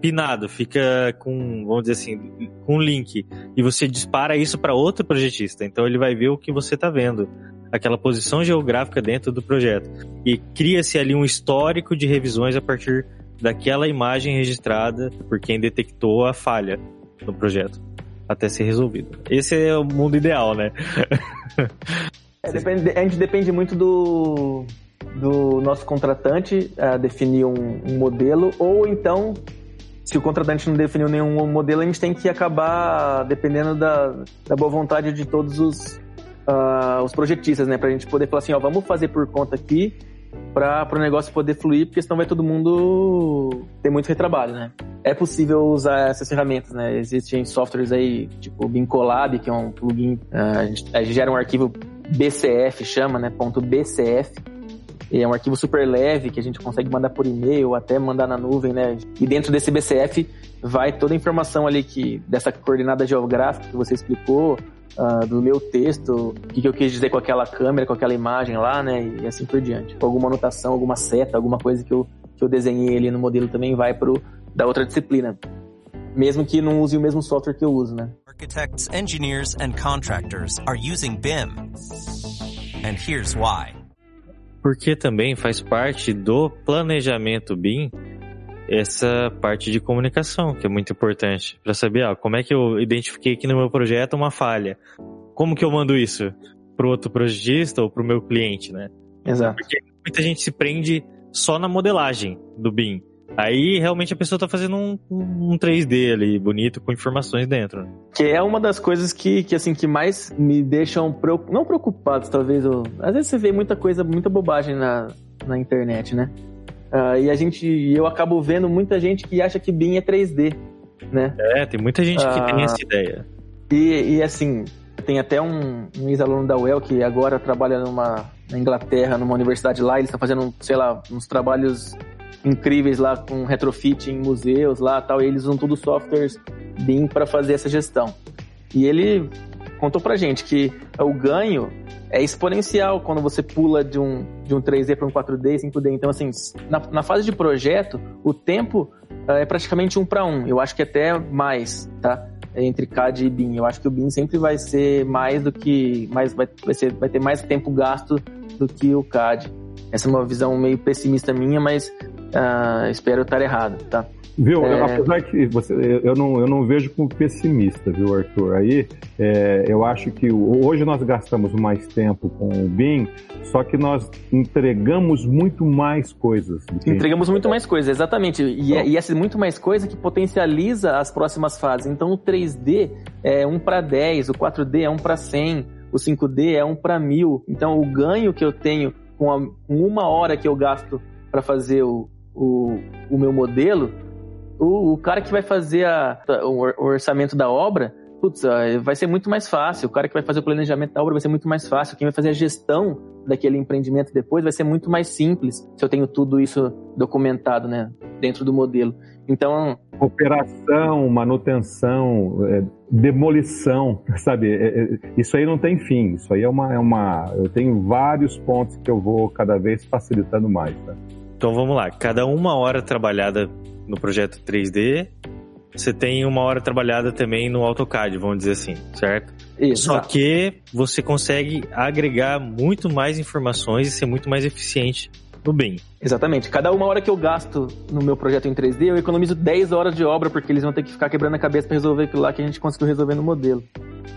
pinado, fica com, vamos dizer assim, com um link. E você dispara isso para outro projetista. Então ele vai ver o que você está vendo, aquela posição geográfica dentro do projeto. E cria-se ali um histórico de revisões a partir daquela imagem registrada por quem detectou a falha no projeto até ser resolvido. Esse é o mundo ideal, né? É, depende, a gente depende muito do, do nosso contratante uh, definir um, um, modelo, ou então, se o contratante não definiu nenhum modelo, a gente tem que acabar dependendo da, da boa vontade de todos os, uh, os projetistas, né? Pra gente poder falar assim, ó, vamos fazer por conta aqui para o negócio poder fluir, porque senão vai todo mundo ter muito retrabalho, né? É possível usar essas ferramentas, né? Existem softwares aí, tipo o Bincolab, que é um plugin, a, gente, a gente gera um arquivo BCF, chama, né? Ponto .bcf, é um arquivo super leve que a gente consegue mandar por e-mail, até mandar na nuvem, né? E dentro desse BCF vai toda a informação ali que dessa coordenada geográfica que você explicou, uh, do meu texto, o que, que, eu quis dizer com aquela câmera, com aquela imagem lá, né? E assim por diante. Alguma anotação, alguma seta, alguma coisa que eu, que eu desenhei ali no modelo também vai pro da outra disciplina. Mesmo que não use o mesmo software que eu uso, né? Architects, engineers and contractors are using BIM. And here's why porque também faz parte do planejamento BIM essa parte de comunicação, que é muito importante, para saber ah, como é que eu identifiquei aqui no meu projeto uma falha. Como que eu mando isso para o outro projetista ou para o meu cliente, né? Exato. Porque muita gente se prende só na modelagem do BIM. Aí realmente a pessoa tá fazendo um, um 3D ali, bonito, com informações dentro. Que é uma das coisas que, que assim, que mais me deixam, não preocupados, talvez. Eu, às vezes você vê muita coisa, muita bobagem na, na internet, né? Uh, e a gente, eu acabo vendo muita gente que acha que BIM é 3D, né? É, tem muita gente que uh, tem essa ideia. E, e assim, tem até um, um ex-aluno da UEL que agora trabalha numa, na Inglaterra, numa universidade lá, ele está fazendo, sei lá, uns trabalhos incríveis lá com retrofit em museus lá tal, e eles usam tudo softwares BIM para fazer essa gestão. E ele contou pra gente que o ganho é exponencial quando você pula de um, de um 3D para um 4D, 5D. Então, assim, na, na fase de projeto, o tempo uh, é praticamente um para um. Eu acho que até mais, tá? Entre CAD e BIM. Eu acho que o BIM sempre vai ser mais do que. Mais, vai, vai, ser, vai ter mais tempo gasto do que o CAD. Essa é uma visão meio pessimista minha, mas Uh, espero estar errado, tá? Viu? É... Apesar que você, eu, não, eu não vejo como pessimista, viu, Arthur? Aí é, eu acho que hoje nós gastamos mais tempo com o BIM, só que nós entregamos muito mais coisas. Entregamos muito mais coisas, exatamente. E, é, e essa muito mais coisa que potencializa as próximas fases. Então o 3D é 1 para 10, o 4D é 1 para 100, o 5D é 1 para 1000. Então o ganho que eu tenho com, a, com uma hora que eu gasto para fazer o, o, o meu modelo, o, o cara que vai fazer a, o orçamento da obra, putz, vai ser muito mais fácil. O cara que vai fazer o planejamento da obra vai ser muito mais fácil. Quem vai fazer a gestão daquele empreendimento depois vai ser muito mais simples se eu tenho tudo isso documentado, né, dentro do modelo. Então, operação, manutenção, é, demolição, sabe? É, é, isso aí não tem fim. Isso aí é uma, é uma. Eu tenho vários pontos que eu vou cada vez facilitando mais. Tá? Então vamos lá, cada uma hora trabalhada no projeto 3D, você tem uma hora trabalhada também no AutoCAD, vamos dizer assim, certo? Isso. Só que você consegue agregar muito mais informações e ser muito mais eficiente no BIM. Exatamente. Cada uma hora que eu gasto no meu projeto em 3D, eu economizo 10 horas de obra, porque eles vão ter que ficar quebrando a cabeça para resolver aquilo lá que a gente conseguiu resolver no modelo.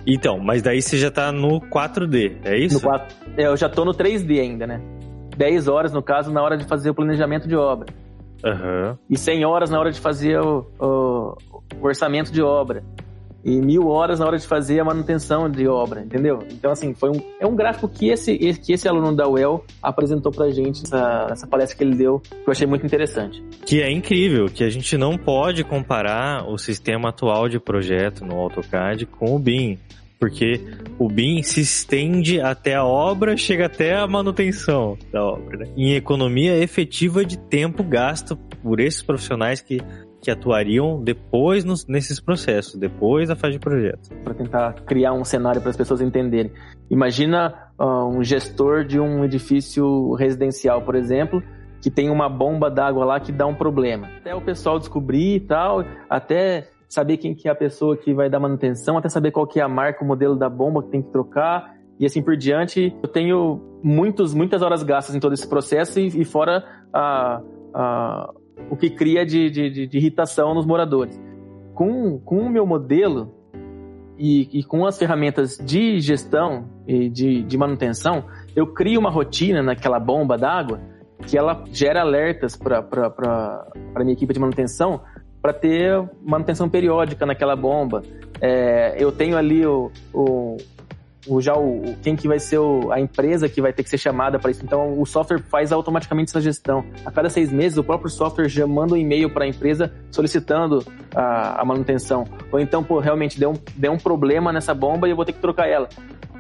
Então, mas daí você já tá no 4D, é isso? No 4... É, eu já tô no 3D ainda, né? 10 horas, no caso, na hora de fazer o planejamento de obra. Uhum. E 100 horas na hora de fazer o, o, o, orçamento de obra. E mil horas na hora de fazer a manutenção de obra, entendeu? Então, assim, foi um, é um gráfico que esse, que esse aluno da UEL apresentou pra gente, essa, essa palestra que ele deu, que eu achei muito interessante. Que é incrível, que a gente não pode comparar o sistema atual de projeto no AutoCAD com o BIM porque o BIM se estende até a obra, chega até a manutenção da obra. Né? Em economia efetiva de tempo gasto por esses profissionais que, que atuariam depois nos, nesses processos, depois da fase de projeto. Para tentar criar um cenário para as pessoas entenderem. Imagina uh, um gestor de um edifício residencial, por exemplo, que tem uma bomba d'água lá que dá um problema. Até o pessoal descobrir e tal, até saber quem que é a pessoa que vai dar manutenção, até saber qual que é a marca, o modelo da bomba que tem que trocar e assim por diante. Eu tenho muitos, muitas horas gastas em todo esse processo e, e fora a, a, o que cria de, de, de, irritação nos moradores. Com, com o meu modelo e, e com as ferramentas de gestão e de, de manutenção, eu crio uma rotina naquela bomba d'água que ela gera alertas para a minha equipe de manutenção para ter manutenção periódica naquela bomba. É, eu tenho ali o, o, o já o, quem que vai ser o, a empresa que vai ter que ser chamada para isso. Então o software faz automaticamente essa gestão. A cada seis meses o próprio software já manda um e-mail para a empresa solicitando a, a, manutenção. Ou então, pô, realmente deu um, deu um problema nessa bomba e eu vou ter que trocar ela.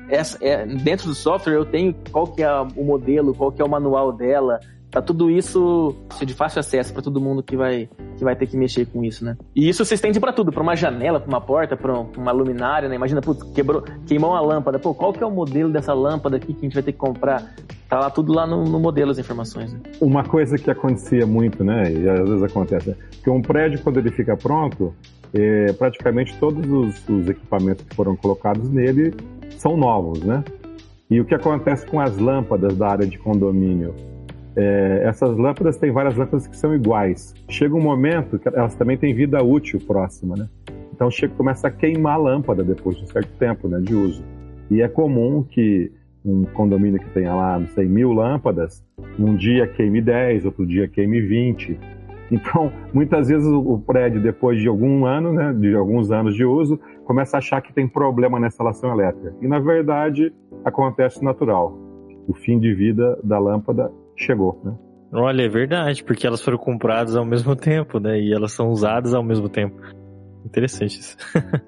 Essa, é, dentro do software eu tenho qual que é o modelo, qual que é o manual dela, Tá tudo isso de fácil acesso para todo mundo que vai, que vai ter que mexer com isso, né? E isso se estende para tudo, para uma janela, para uma porta, para uma luminária, né? Imagina, putz, quebrou, queimou uma lâmpada. Pô, qual que é o modelo dessa lâmpada aqui que a gente vai ter que comprar? Tá lá tudo lá no, no modelo as informações. Né? Uma coisa que acontecia muito, né? E às vezes acontece, né? que um prédio quando ele fica pronto, é, praticamente todos os, os equipamentos que foram colocados nele são novos, né? E o que acontece com as lâmpadas da área de condomínio? É, essas lâmpadas têm várias lâmpadas que são iguais. Chega um momento que elas também têm vida útil próxima, né? Então chega, começa a queimar a lâmpada depois de um certo tempo né, de uso. E é comum que um condomínio que tenha lá, não sei, mil lâmpadas, um dia queime 10, outro dia queime 20. Então, muitas vezes o prédio, depois de algum ano, né, de alguns anos de uso, começa a achar que tem problema na instalação elétrica. E, na verdade, acontece natural. O fim de vida da lâmpada chegou, né? Olha, é verdade, porque elas foram compradas ao mesmo tempo, né? E elas são usadas ao mesmo tempo. Interessante isso.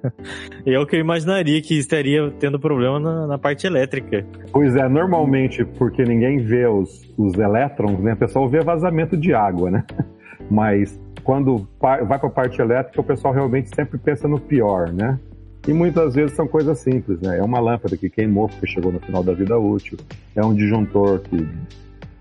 é o que eu imaginaria que estaria tendo problema na, na, parte elétrica. Pois é, normalmente, porque ninguém vê os, os elétrons, né? O pessoal vê vazamento de água, né? Mas quando vai para a parte elétrica, o pessoal realmente sempre pensa no pior, né? E muitas vezes são coisas simples, né? É uma lâmpada que queimou porque chegou no final da vida útil, é um disjuntor que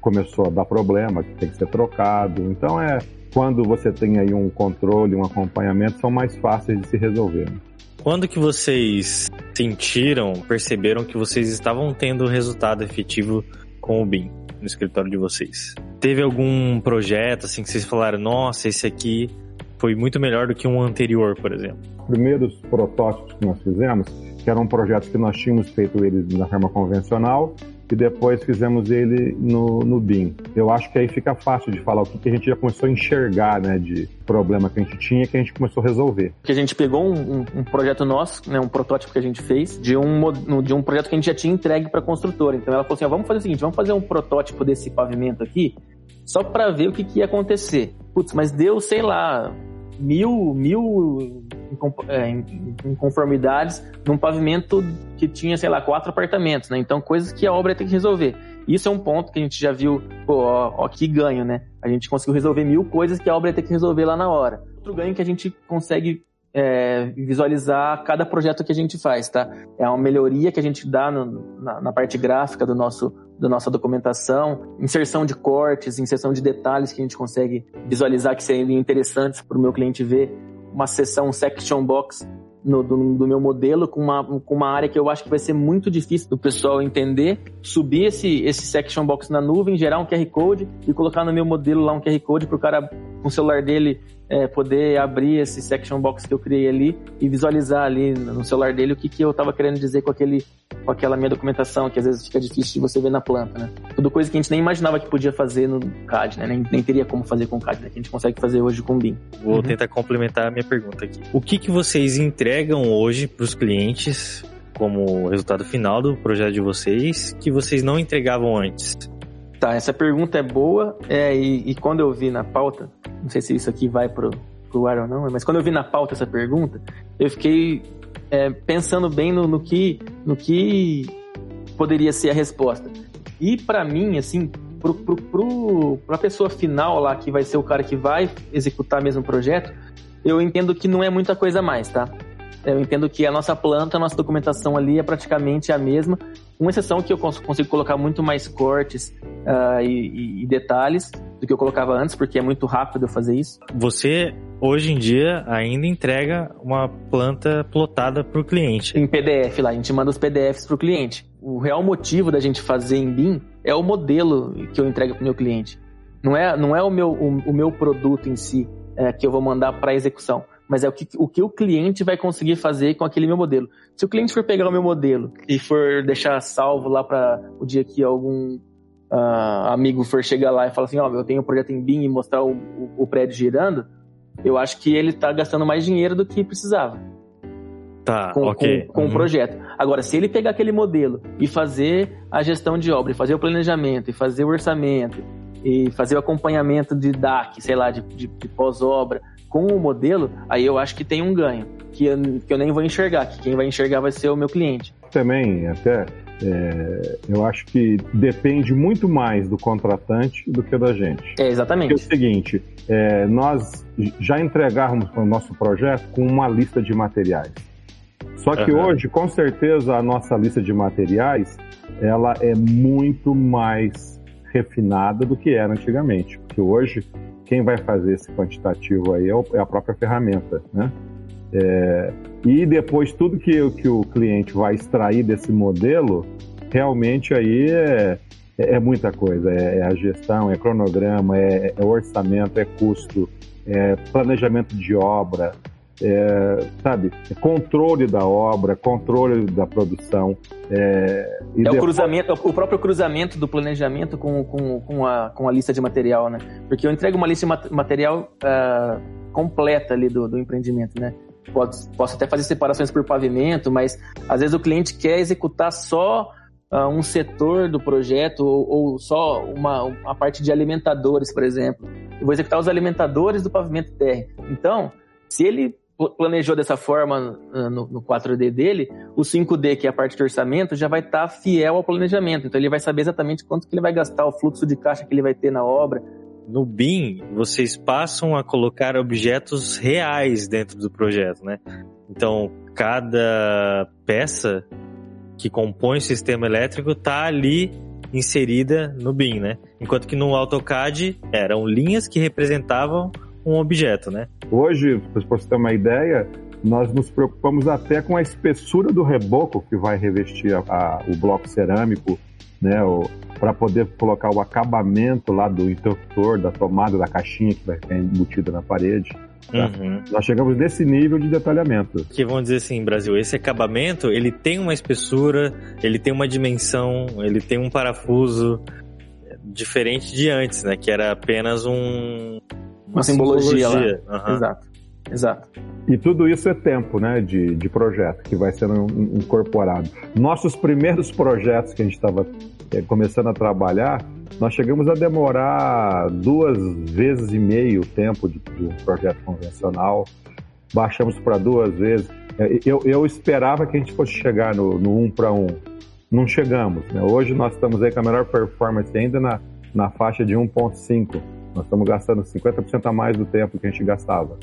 começou a dar problema, que tem que ser trocado. Então é quando você tem aí um controle, um acompanhamento, são mais fáceis de se resolver. Né? Quando que vocês sentiram, perceberam que vocês estavam tendo resultado efetivo com o BIM no escritório de vocês? Teve algum projeto assim que vocês falaram, nossa, esse aqui foi muito melhor do que um anterior, por exemplo? Os primeiros protótipos que nós fizemos, que eram projetos que nós tínhamos feito eles na forma convencional, e depois fizemos ele no, no BIM. Eu acho que aí fica fácil de falar o que, que a gente já começou a enxergar, né, de problema que a gente tinha que a gente começou a resolver. Que a gente pegou um, um, um, projeto nosso, né, um protótipo que a gente fez de um, de um projeto que a gente já tinha entregue para a construtora. Então ela falou assim, ó, vamos fazer o seguinte, vamos fazer um protótipo desse pavimento aqui, só para ver o que, que ia acontecer. Putz, mas deu, sei lá, mil, mil é, inconformidades num pavimento que tinha, sei lá, quatro apartamentos, né? Então, coisas que a obra tem que resolver. Isso é um ponto que a gente já viu, pô, ó, ó que ganho, né? A gente conseguiu resolver mil coisas que a obra tem que resolver lá na hora. Outro ganho que a gente consegue é, visualizar cada projeto que a gente faz, tá? É uma melhoria que a gente dá no, na, na, parte gráfica do nosso, da nossa documentação, inserção de cortes, inserção de detalhes que a gente consegue visualizar que seriam interessantes para o meu cliente ver, uma seção section box no, do, do, meu modelo com uma, com uma área que eu acho que vai ser muito difícil do pessoal entender, subir esse, esse section box na nuvem, gerar um QR Code e colocar no meu modelo lá um QR Code para o cara, com o celular dele, é, poder abrir esse section box que eu criei ali e visualizar ali no celular dele o que, que eu estava querendo dizer com, aquele, com aquela minha documentação, que às vezes fica difícil de você ver na planta, né? Tudo coisa que a gente nem imaginava que podia fazer no CAD, né? Nem, nem teria como fazer com o CAD, né? Que a gente consegue fazer hoje com o BIM. Vou uhum. tentar complementar a minha pergunta aqui. O que, que vocês entregam hoje para os clientes como resultado final do projeto de vocês que vocês não entregavam antes? Tá, essa pergunta é boa é, e, e quando eu vi na pauta, não sei se isso aqui vai pro, pro ar ou não, mas quando eu vi na pauta essa pergunta, eu fiquei é, pensando bem no, no, que, no que poderia ser a resposta. E para mim, assim, pro, pro, pro, pra pessoa final lá, que vai ser o cara que vai executar mesmo o projeto, eu entendo que não é muita coisa mais, tá? Eu entendo que a nossa planta, a nossa documentação ali é praticamente a mesma, com exceção que eu consigo colocar muito mais cortes uh, e, e, detalhes, do que eu colocava antes, porque é muito rápido eu fazer isso. Você, hoje em dia, ainda entrega uma planta plotada para o cliente. Em PDF lá, a gente manda os PDFs para o cliente. O real motivo da gente fazer em BIM é o modelo que eu entrego para o meu cliente. Não é, não é o, meu, o, o meu produto em si é, que eu vou mandar para execução mas é o que, o que o cliente vai conseguir fazer com aquele meu modelo. Se o cliente for pegar o meu modelo e for deixar salvo lá para o dia que algum uh, amigo for chegar lá e falar assim, ó, oh, eu tenho um projeto em BIM e mostrar o, o, o prédio girando, eu acho que ele está gastando mais dinheiro do que precisava. Tá, com, ok. Com, com uhum. o projeto. Agora, se ele pegar aquele modelo e fazer a gestão de obra, e fazer o planejamento, e fazer o orçamento, e fazer o acompanhamento de DAC, sei lá, de, de, de pós-obra, com o modelo, aí eu acho que tem um ganho, que eu, que eu nem vou enxergar, que quem vai enxergar vai ser o meu cliente. Também, até, é, eu acho que depende muito mais do contratante do que da gente. É, exatamente. Porque é o seguinte, é, nós já entregávamos o nosso projeto com uma lista de materiais. Só que uhum. hoje, com certeza, a nossa lista de materiais, ela é muito mais refinada do que era antigamente. Porque hoje, quem vai fazer esse quantitativo aí é, é a própria ferramenta, né? É, e depois tudo que, que o cliente vai extrair desse modelo, realmente aí é, é, é muita coisa. É, é, a gestão, é cronograma, é, é orçamento, é custo, é planejamento de obra, é, sabe, é controle da obra, controle da produção. É, é depois... o cruzamento, o próprio cruzamento do planejamento com, com, com, a, com a lista de material, né? Porque eu entrego uma lista de material uh, completa ali do, do empreendimento, né? Posso, posso até fazer separações por pavimento, mas às vezes o cliente quer executar só uh, um setor do projeto ou, ou só uma, uma parte de alimentadores, por exemplo. Eu vou executar os alimentadores do pavimento terra. Então, se ele planejou dessa forma uh, no, no, 4D dele, o 5D, que é a parte de orçamento, já vai estar tá fiel ao planejamento. Então ele vai saber exatamente quanto que ele vai gastar, o fluxo de caixa que ele vai ter na obra. No BIM, vocês passam a colocar objetos reais dentro do projeto, né? Então, cada peça que compõe o sistema elétrico está ali inserida no BIM, né? Enquanto que no AutoCAD eram linhas que representavam um objeto, né? Hoje, para você ter uma ideia, nós nos preocupamos até com a espessura do reboco que vai revestir a, a, o bloco cerâmico, né? Para poder colocar o acabamento lá do interruptor, da tomada da caixinha que vai ficar embutida na parede. Tá? Uhum. Nós chegamos nesse nível de detalhamento. Que vamos dizer assim, Brasil, esse acabamento ele tem uma espessura, ele tem uma dimensão, ele tem um parafuso diferente de antes, né? Que era apenas um uma, simbologia, simbologia. lá. Uhum. Exato. Exato. E tudo isso é tempo, né, de, de projeto que vai sendo incorporado. Nossos primeiros projetos que a gente estava é, começando a trabalhar, nós chegamos a demorar duas vezes e meio o tempo de, de um projeto convencional. Baixamos para duas vezes. É, eu, eu esperava que a gente fosse chegar no, no um para um. Não chegamos. Né? Hoje nós estamos aí com a melhor performance ainda na, na faixa de 1.5 nós estamos gastando 50% a mais do tempo que a gente gastava.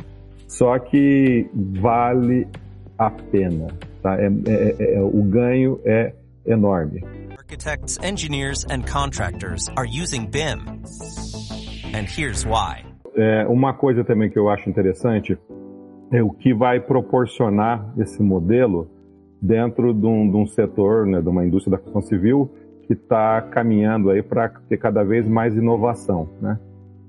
Só que vale a pena. Tá? É, é, é, é o ganho é enorme. Architects, engineers and contractors are using BIM. And here's why. É, uma coisa também que eu acho interessante é o que vai proporcionar esse modelo dentro de um, de um setor, né, de uma indústria da construção civil que está caminhando aí para ter cada vez mais inovação, né?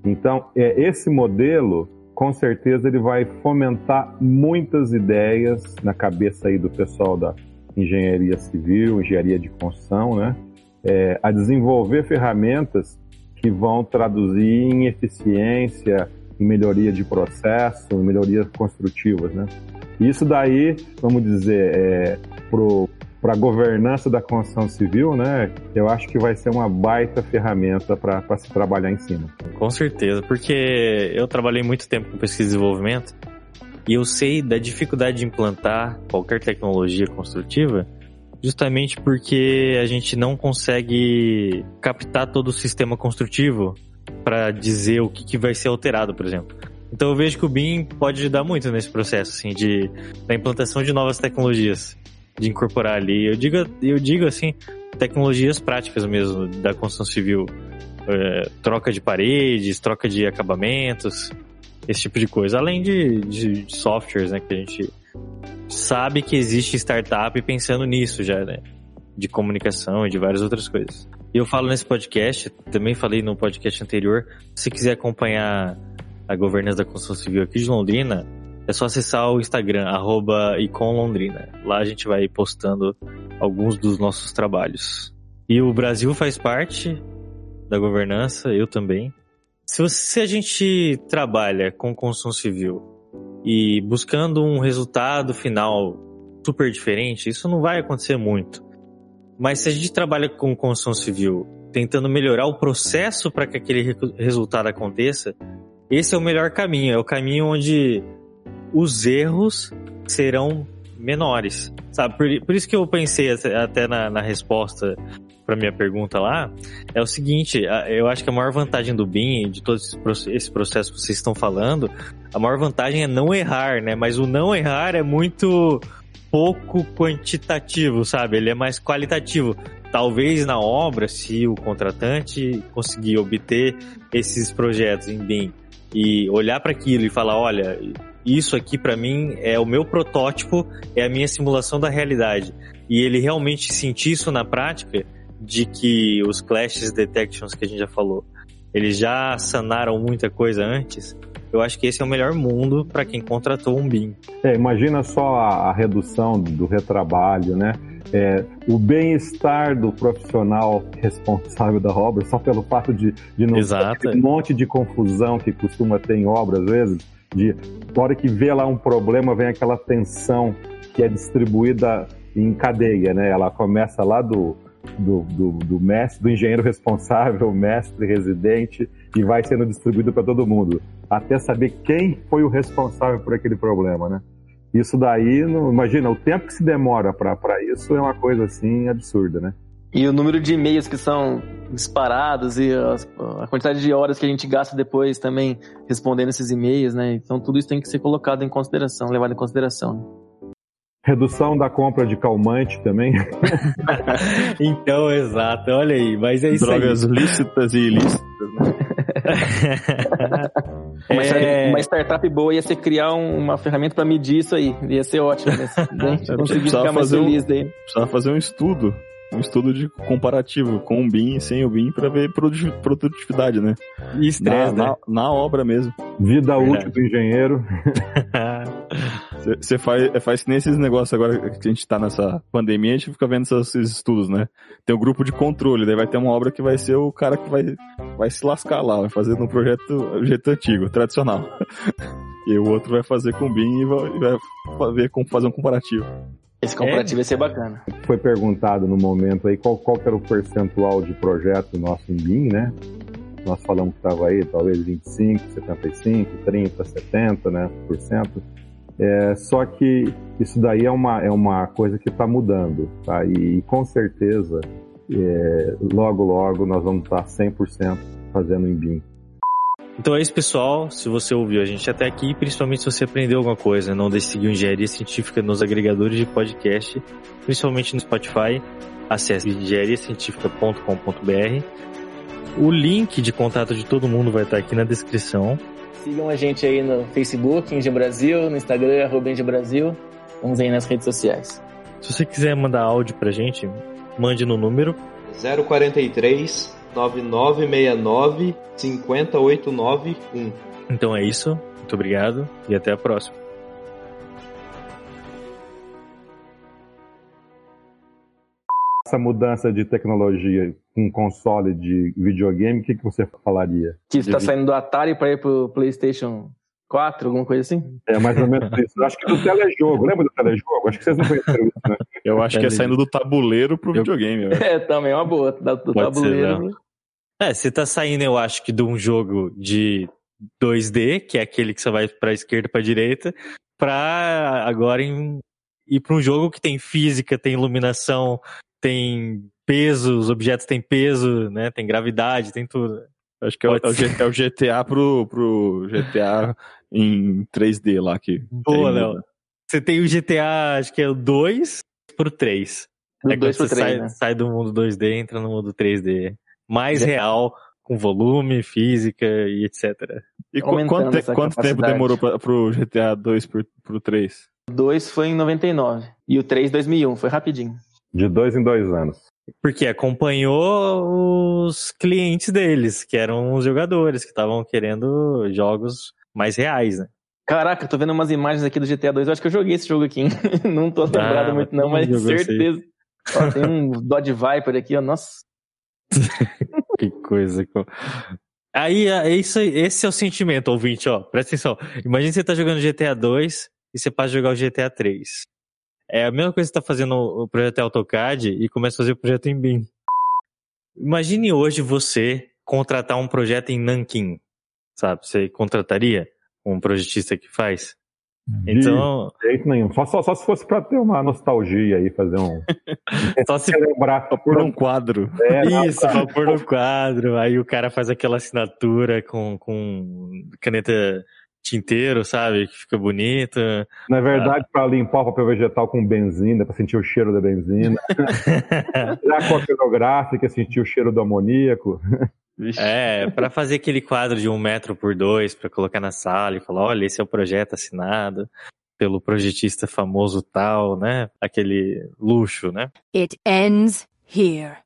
Então, é, esse modelo, com certeza, ele vai fomentar muitas ideias na cabeça aí do pessoal da engenharia civil, engenharia de construção, né? É, a desenvolver ferramentas que vão traduzir em eficiência, em melhoria de processo, em melhorias construtivas, né? Isso daí, vamos dizer, é, pro para a governança da construção civil, né? Eu acho que vai ser uma baita ferramenta para se trabalhar em cima. Com certeza, porque eu trabalhei muito tempo com pesquisa e desenvolvimento e eu sei da dificuldade de implantar qualquer tecnologia construtiva justamente porque a gente não consegue captar todo o sistema construtivo para dizer o que, que vai ser alterado, por exemplo. Então eu vejo que o BIM pode ajudar muito nesse processo, assim, de, da implantação de novas tecnologias de incorporar ali. Eu digo, eu digo assim, tecnologias práticas mesmo da construção civil. é, troca de paredes, troca de acabamentos, esse tipo de coisa. Além de, de softwares, né, que a gente sabe que existe startup pensando nisso já, né? De comunicação e de várias outras coisas. Eu falo nesse podcast, também falei no podcast anterior, se quiser acompanhar a governança da construção civil aqui de Londrina, é só acessar o Instagram, arroba iconlondrina. Lá a gente vai postando alguns dos nossos trabalhos. E o Brasil faz parte da governança, eu também. Se, você, se a gente trabalha com construção civil e buscando um resultado final super diferente, isso não vai acontecer muito. Mas se a gente trabalha com construção civil tentando melhorar o processo para que aquele resultado aconteça, esse é o melhor caminho. É o caminho onde os erros serão menores, sabe? Por, por isso que eu pensei até na, na resposta para minha pergunta lá é o seguinte: eu acho que a maior vantagem do BIM, de todo esse processo que vocês estão falando, a maior vantagem é não errar, né? Mas o não errar é muito pouco quantitativo, sabe? Ele é mais qualitativo. Talvez na obra, se o contratante conseguir obter esses projetos em BIM e olhar para aquilo e falar, olha, isso aqui para mim é o meu protótipo, é a minha simulação da realidade. E ele realmente sentir isso na prática, de que os clashes detections que a gente já falou, eles já sanaram muita coisa antes, eu acho que esse é o melhor mundo para quem contratou um BIM. É, imagina só a, a, redução do retrabalho, né? É, o bem-estar do profissional responsável da obra, só pelo fato de, de não ter um monte de confusão que costuma ter em obra às vezes, de na hora que vê lá um problema, vem aquela tensão que é distribuída em cadeia, né? Ela começa lá do, do, do, do mestre, do engenheiro responsável, mestre residente, e vai sendo distribuído para todo mundo, até saber quem foi o responsável por aquele problema, né? Isso daí, não, imagina, o tempo que se demora para isso é uma coisa assim absurda, né? E o número de e-mails que são disparados e a, quantidade de horas que a gente gasta depois também respondendo esses e-mails, né? Então tudo isso tem que ser colocado em consideração, levado em consideração. Né? Redução da compra de calmante também. então, exato, olha aí, mas é isso Drogas aí. lícitas e ilícitas, né? uma, é... uma startup boa ia ser criar uma ferramenta para medir isso aí. Ia ser ótimo. Né? Conseguir ficar mais feliz um, daí. Precisava fazer um estudo um estudo de comparativo com o BIM e sem o BIM para ver produtividade, né? E estresse, na, né? na, na, obra mesmo. Vida Verdade. útil do engenheiro. Você faz, é, faz nesses negócios agora que a gente tá nessa pandemia, a gente fica vendo esses, esses estudos, né? Tem o um grupo de controle, daí vai ter uma obra que vai ser o cara que vai, vai se lascar lá, vai fazer no projeto, jeito antigo, tradicional. E o outro vai fazer com BIM e vai, vai ver como fazer um comparativo. Esse comparativo é. ia ser bacana. Foi perguntado no momento aí qual, qual era o percentual de projeto nosso em BIM, né? Nós falamos que estava aí talvez 25, 75, 30, 70, né, por cento. É, só que isso daí é uma, é uma coisa que está mudando, tá? E, e com certeza, é, logo, logo nós vamos estar 100% fazendo em BIM. Então é isso, pessoal. Se você ouviu a gente até aqui, principalmente se você aprendeu alguma coisa, não deixe seguir Engenharia Científica nos agregadores de podcast, principalmente no Spotify, acesse engenhariacientifica.com.br. O link de contato de todo mundo vai estar aqui na descrição. Sigam a gente aí no Facebook, Engie Brasil, no Instagram, arroba Engie Brasil. Vamos aí nas redes sociais. Se você quiser mandar áudio pra gente, mande no número 043 9969 50891. Então é isso. Muito obrigado e até a próxima. Essa mudança de tecnologia com console de videogame, o que, que você falaria? Que está saindo do Atari para ir pro PlayStation 4, alguma coisa assim? É, mais ou menos isso. Acho que do telejogo, lembra do telejogo? Acho que vocês não conheceram isso, né? Eu acho que é saindo do tabuleiro pro videogame. É, também é uma boa. Do Pode tabuleiro. Ser, é, você tá saindo, eu acho que de um jogo de 2D, que é aquele que você vai pra esquerda pra direita, pra agora em, ir pra um jogo que tem física, tem iluminação, tem peso, os objetos têm peso, né? Tem gravidade, tem tudo. Acho que é o, é o, GTA pro, pro GTA em 3D lá que. Boa, Léo. Você tem o GTA, acho que é o 2 pro 3. Do é 2 pro 3, sai, né? sai do mundo 2D entra no mundo 3D mais real, com volume, física e etc. E quanto, te- quanto tempo demorou pra, pro GTA 2 pro, pro 3? O 2 foi em 99 e o 3 2001, foi rapidinho. De dois em dois anos. Porque acompanhou os clientes deles, que eram os jogadores que estavam querendo jogos mais reais, né? Caraca, tô vendo umas imagens aqui do GTA 2, eu acho que eu joguei esse jogo aqui, hein? Não tô lembrado mas muito não, mas certeza. Ó, tem um Dodge Viper aqui, ó, nossa. Que coisa. Aí, é isso, aí- esse é o sentimento, ouvinte, ó. Presta atenção. Imagina você tá jogando GTA 2 e você passa a jogar o GTA 3. É a mesma coisa que você tá fazendo o projeto AutoCAD e começa a fazer o projeto em BIM. Imagine hoje você contratar um projeto em Nankin, sabe? Você contrataria um projetista que faz? Então, De jeito nenhum. Só, só, só se fosse pra ter uma nostalgia aí, fazer um. só se lembrar. Por um quadro. É, Isso, pra pôr no quadro. Aí o cara faz aquela assinatura com, com caneta tinteiro, sabe? Que fica bonito. Na verdade, pra limpar o papel vegetal com benzina, pra sentir o cheiro da benzina. Tirar com a fotográfica, sentir o cheiro do amoníaco. É, pra fazer aquele quadro de um metro por dois, pra colocar na sala e falar, olha, esse é o projeto assinado pelo projetista famoso tal, né? Aquele luxo, né? It ends here.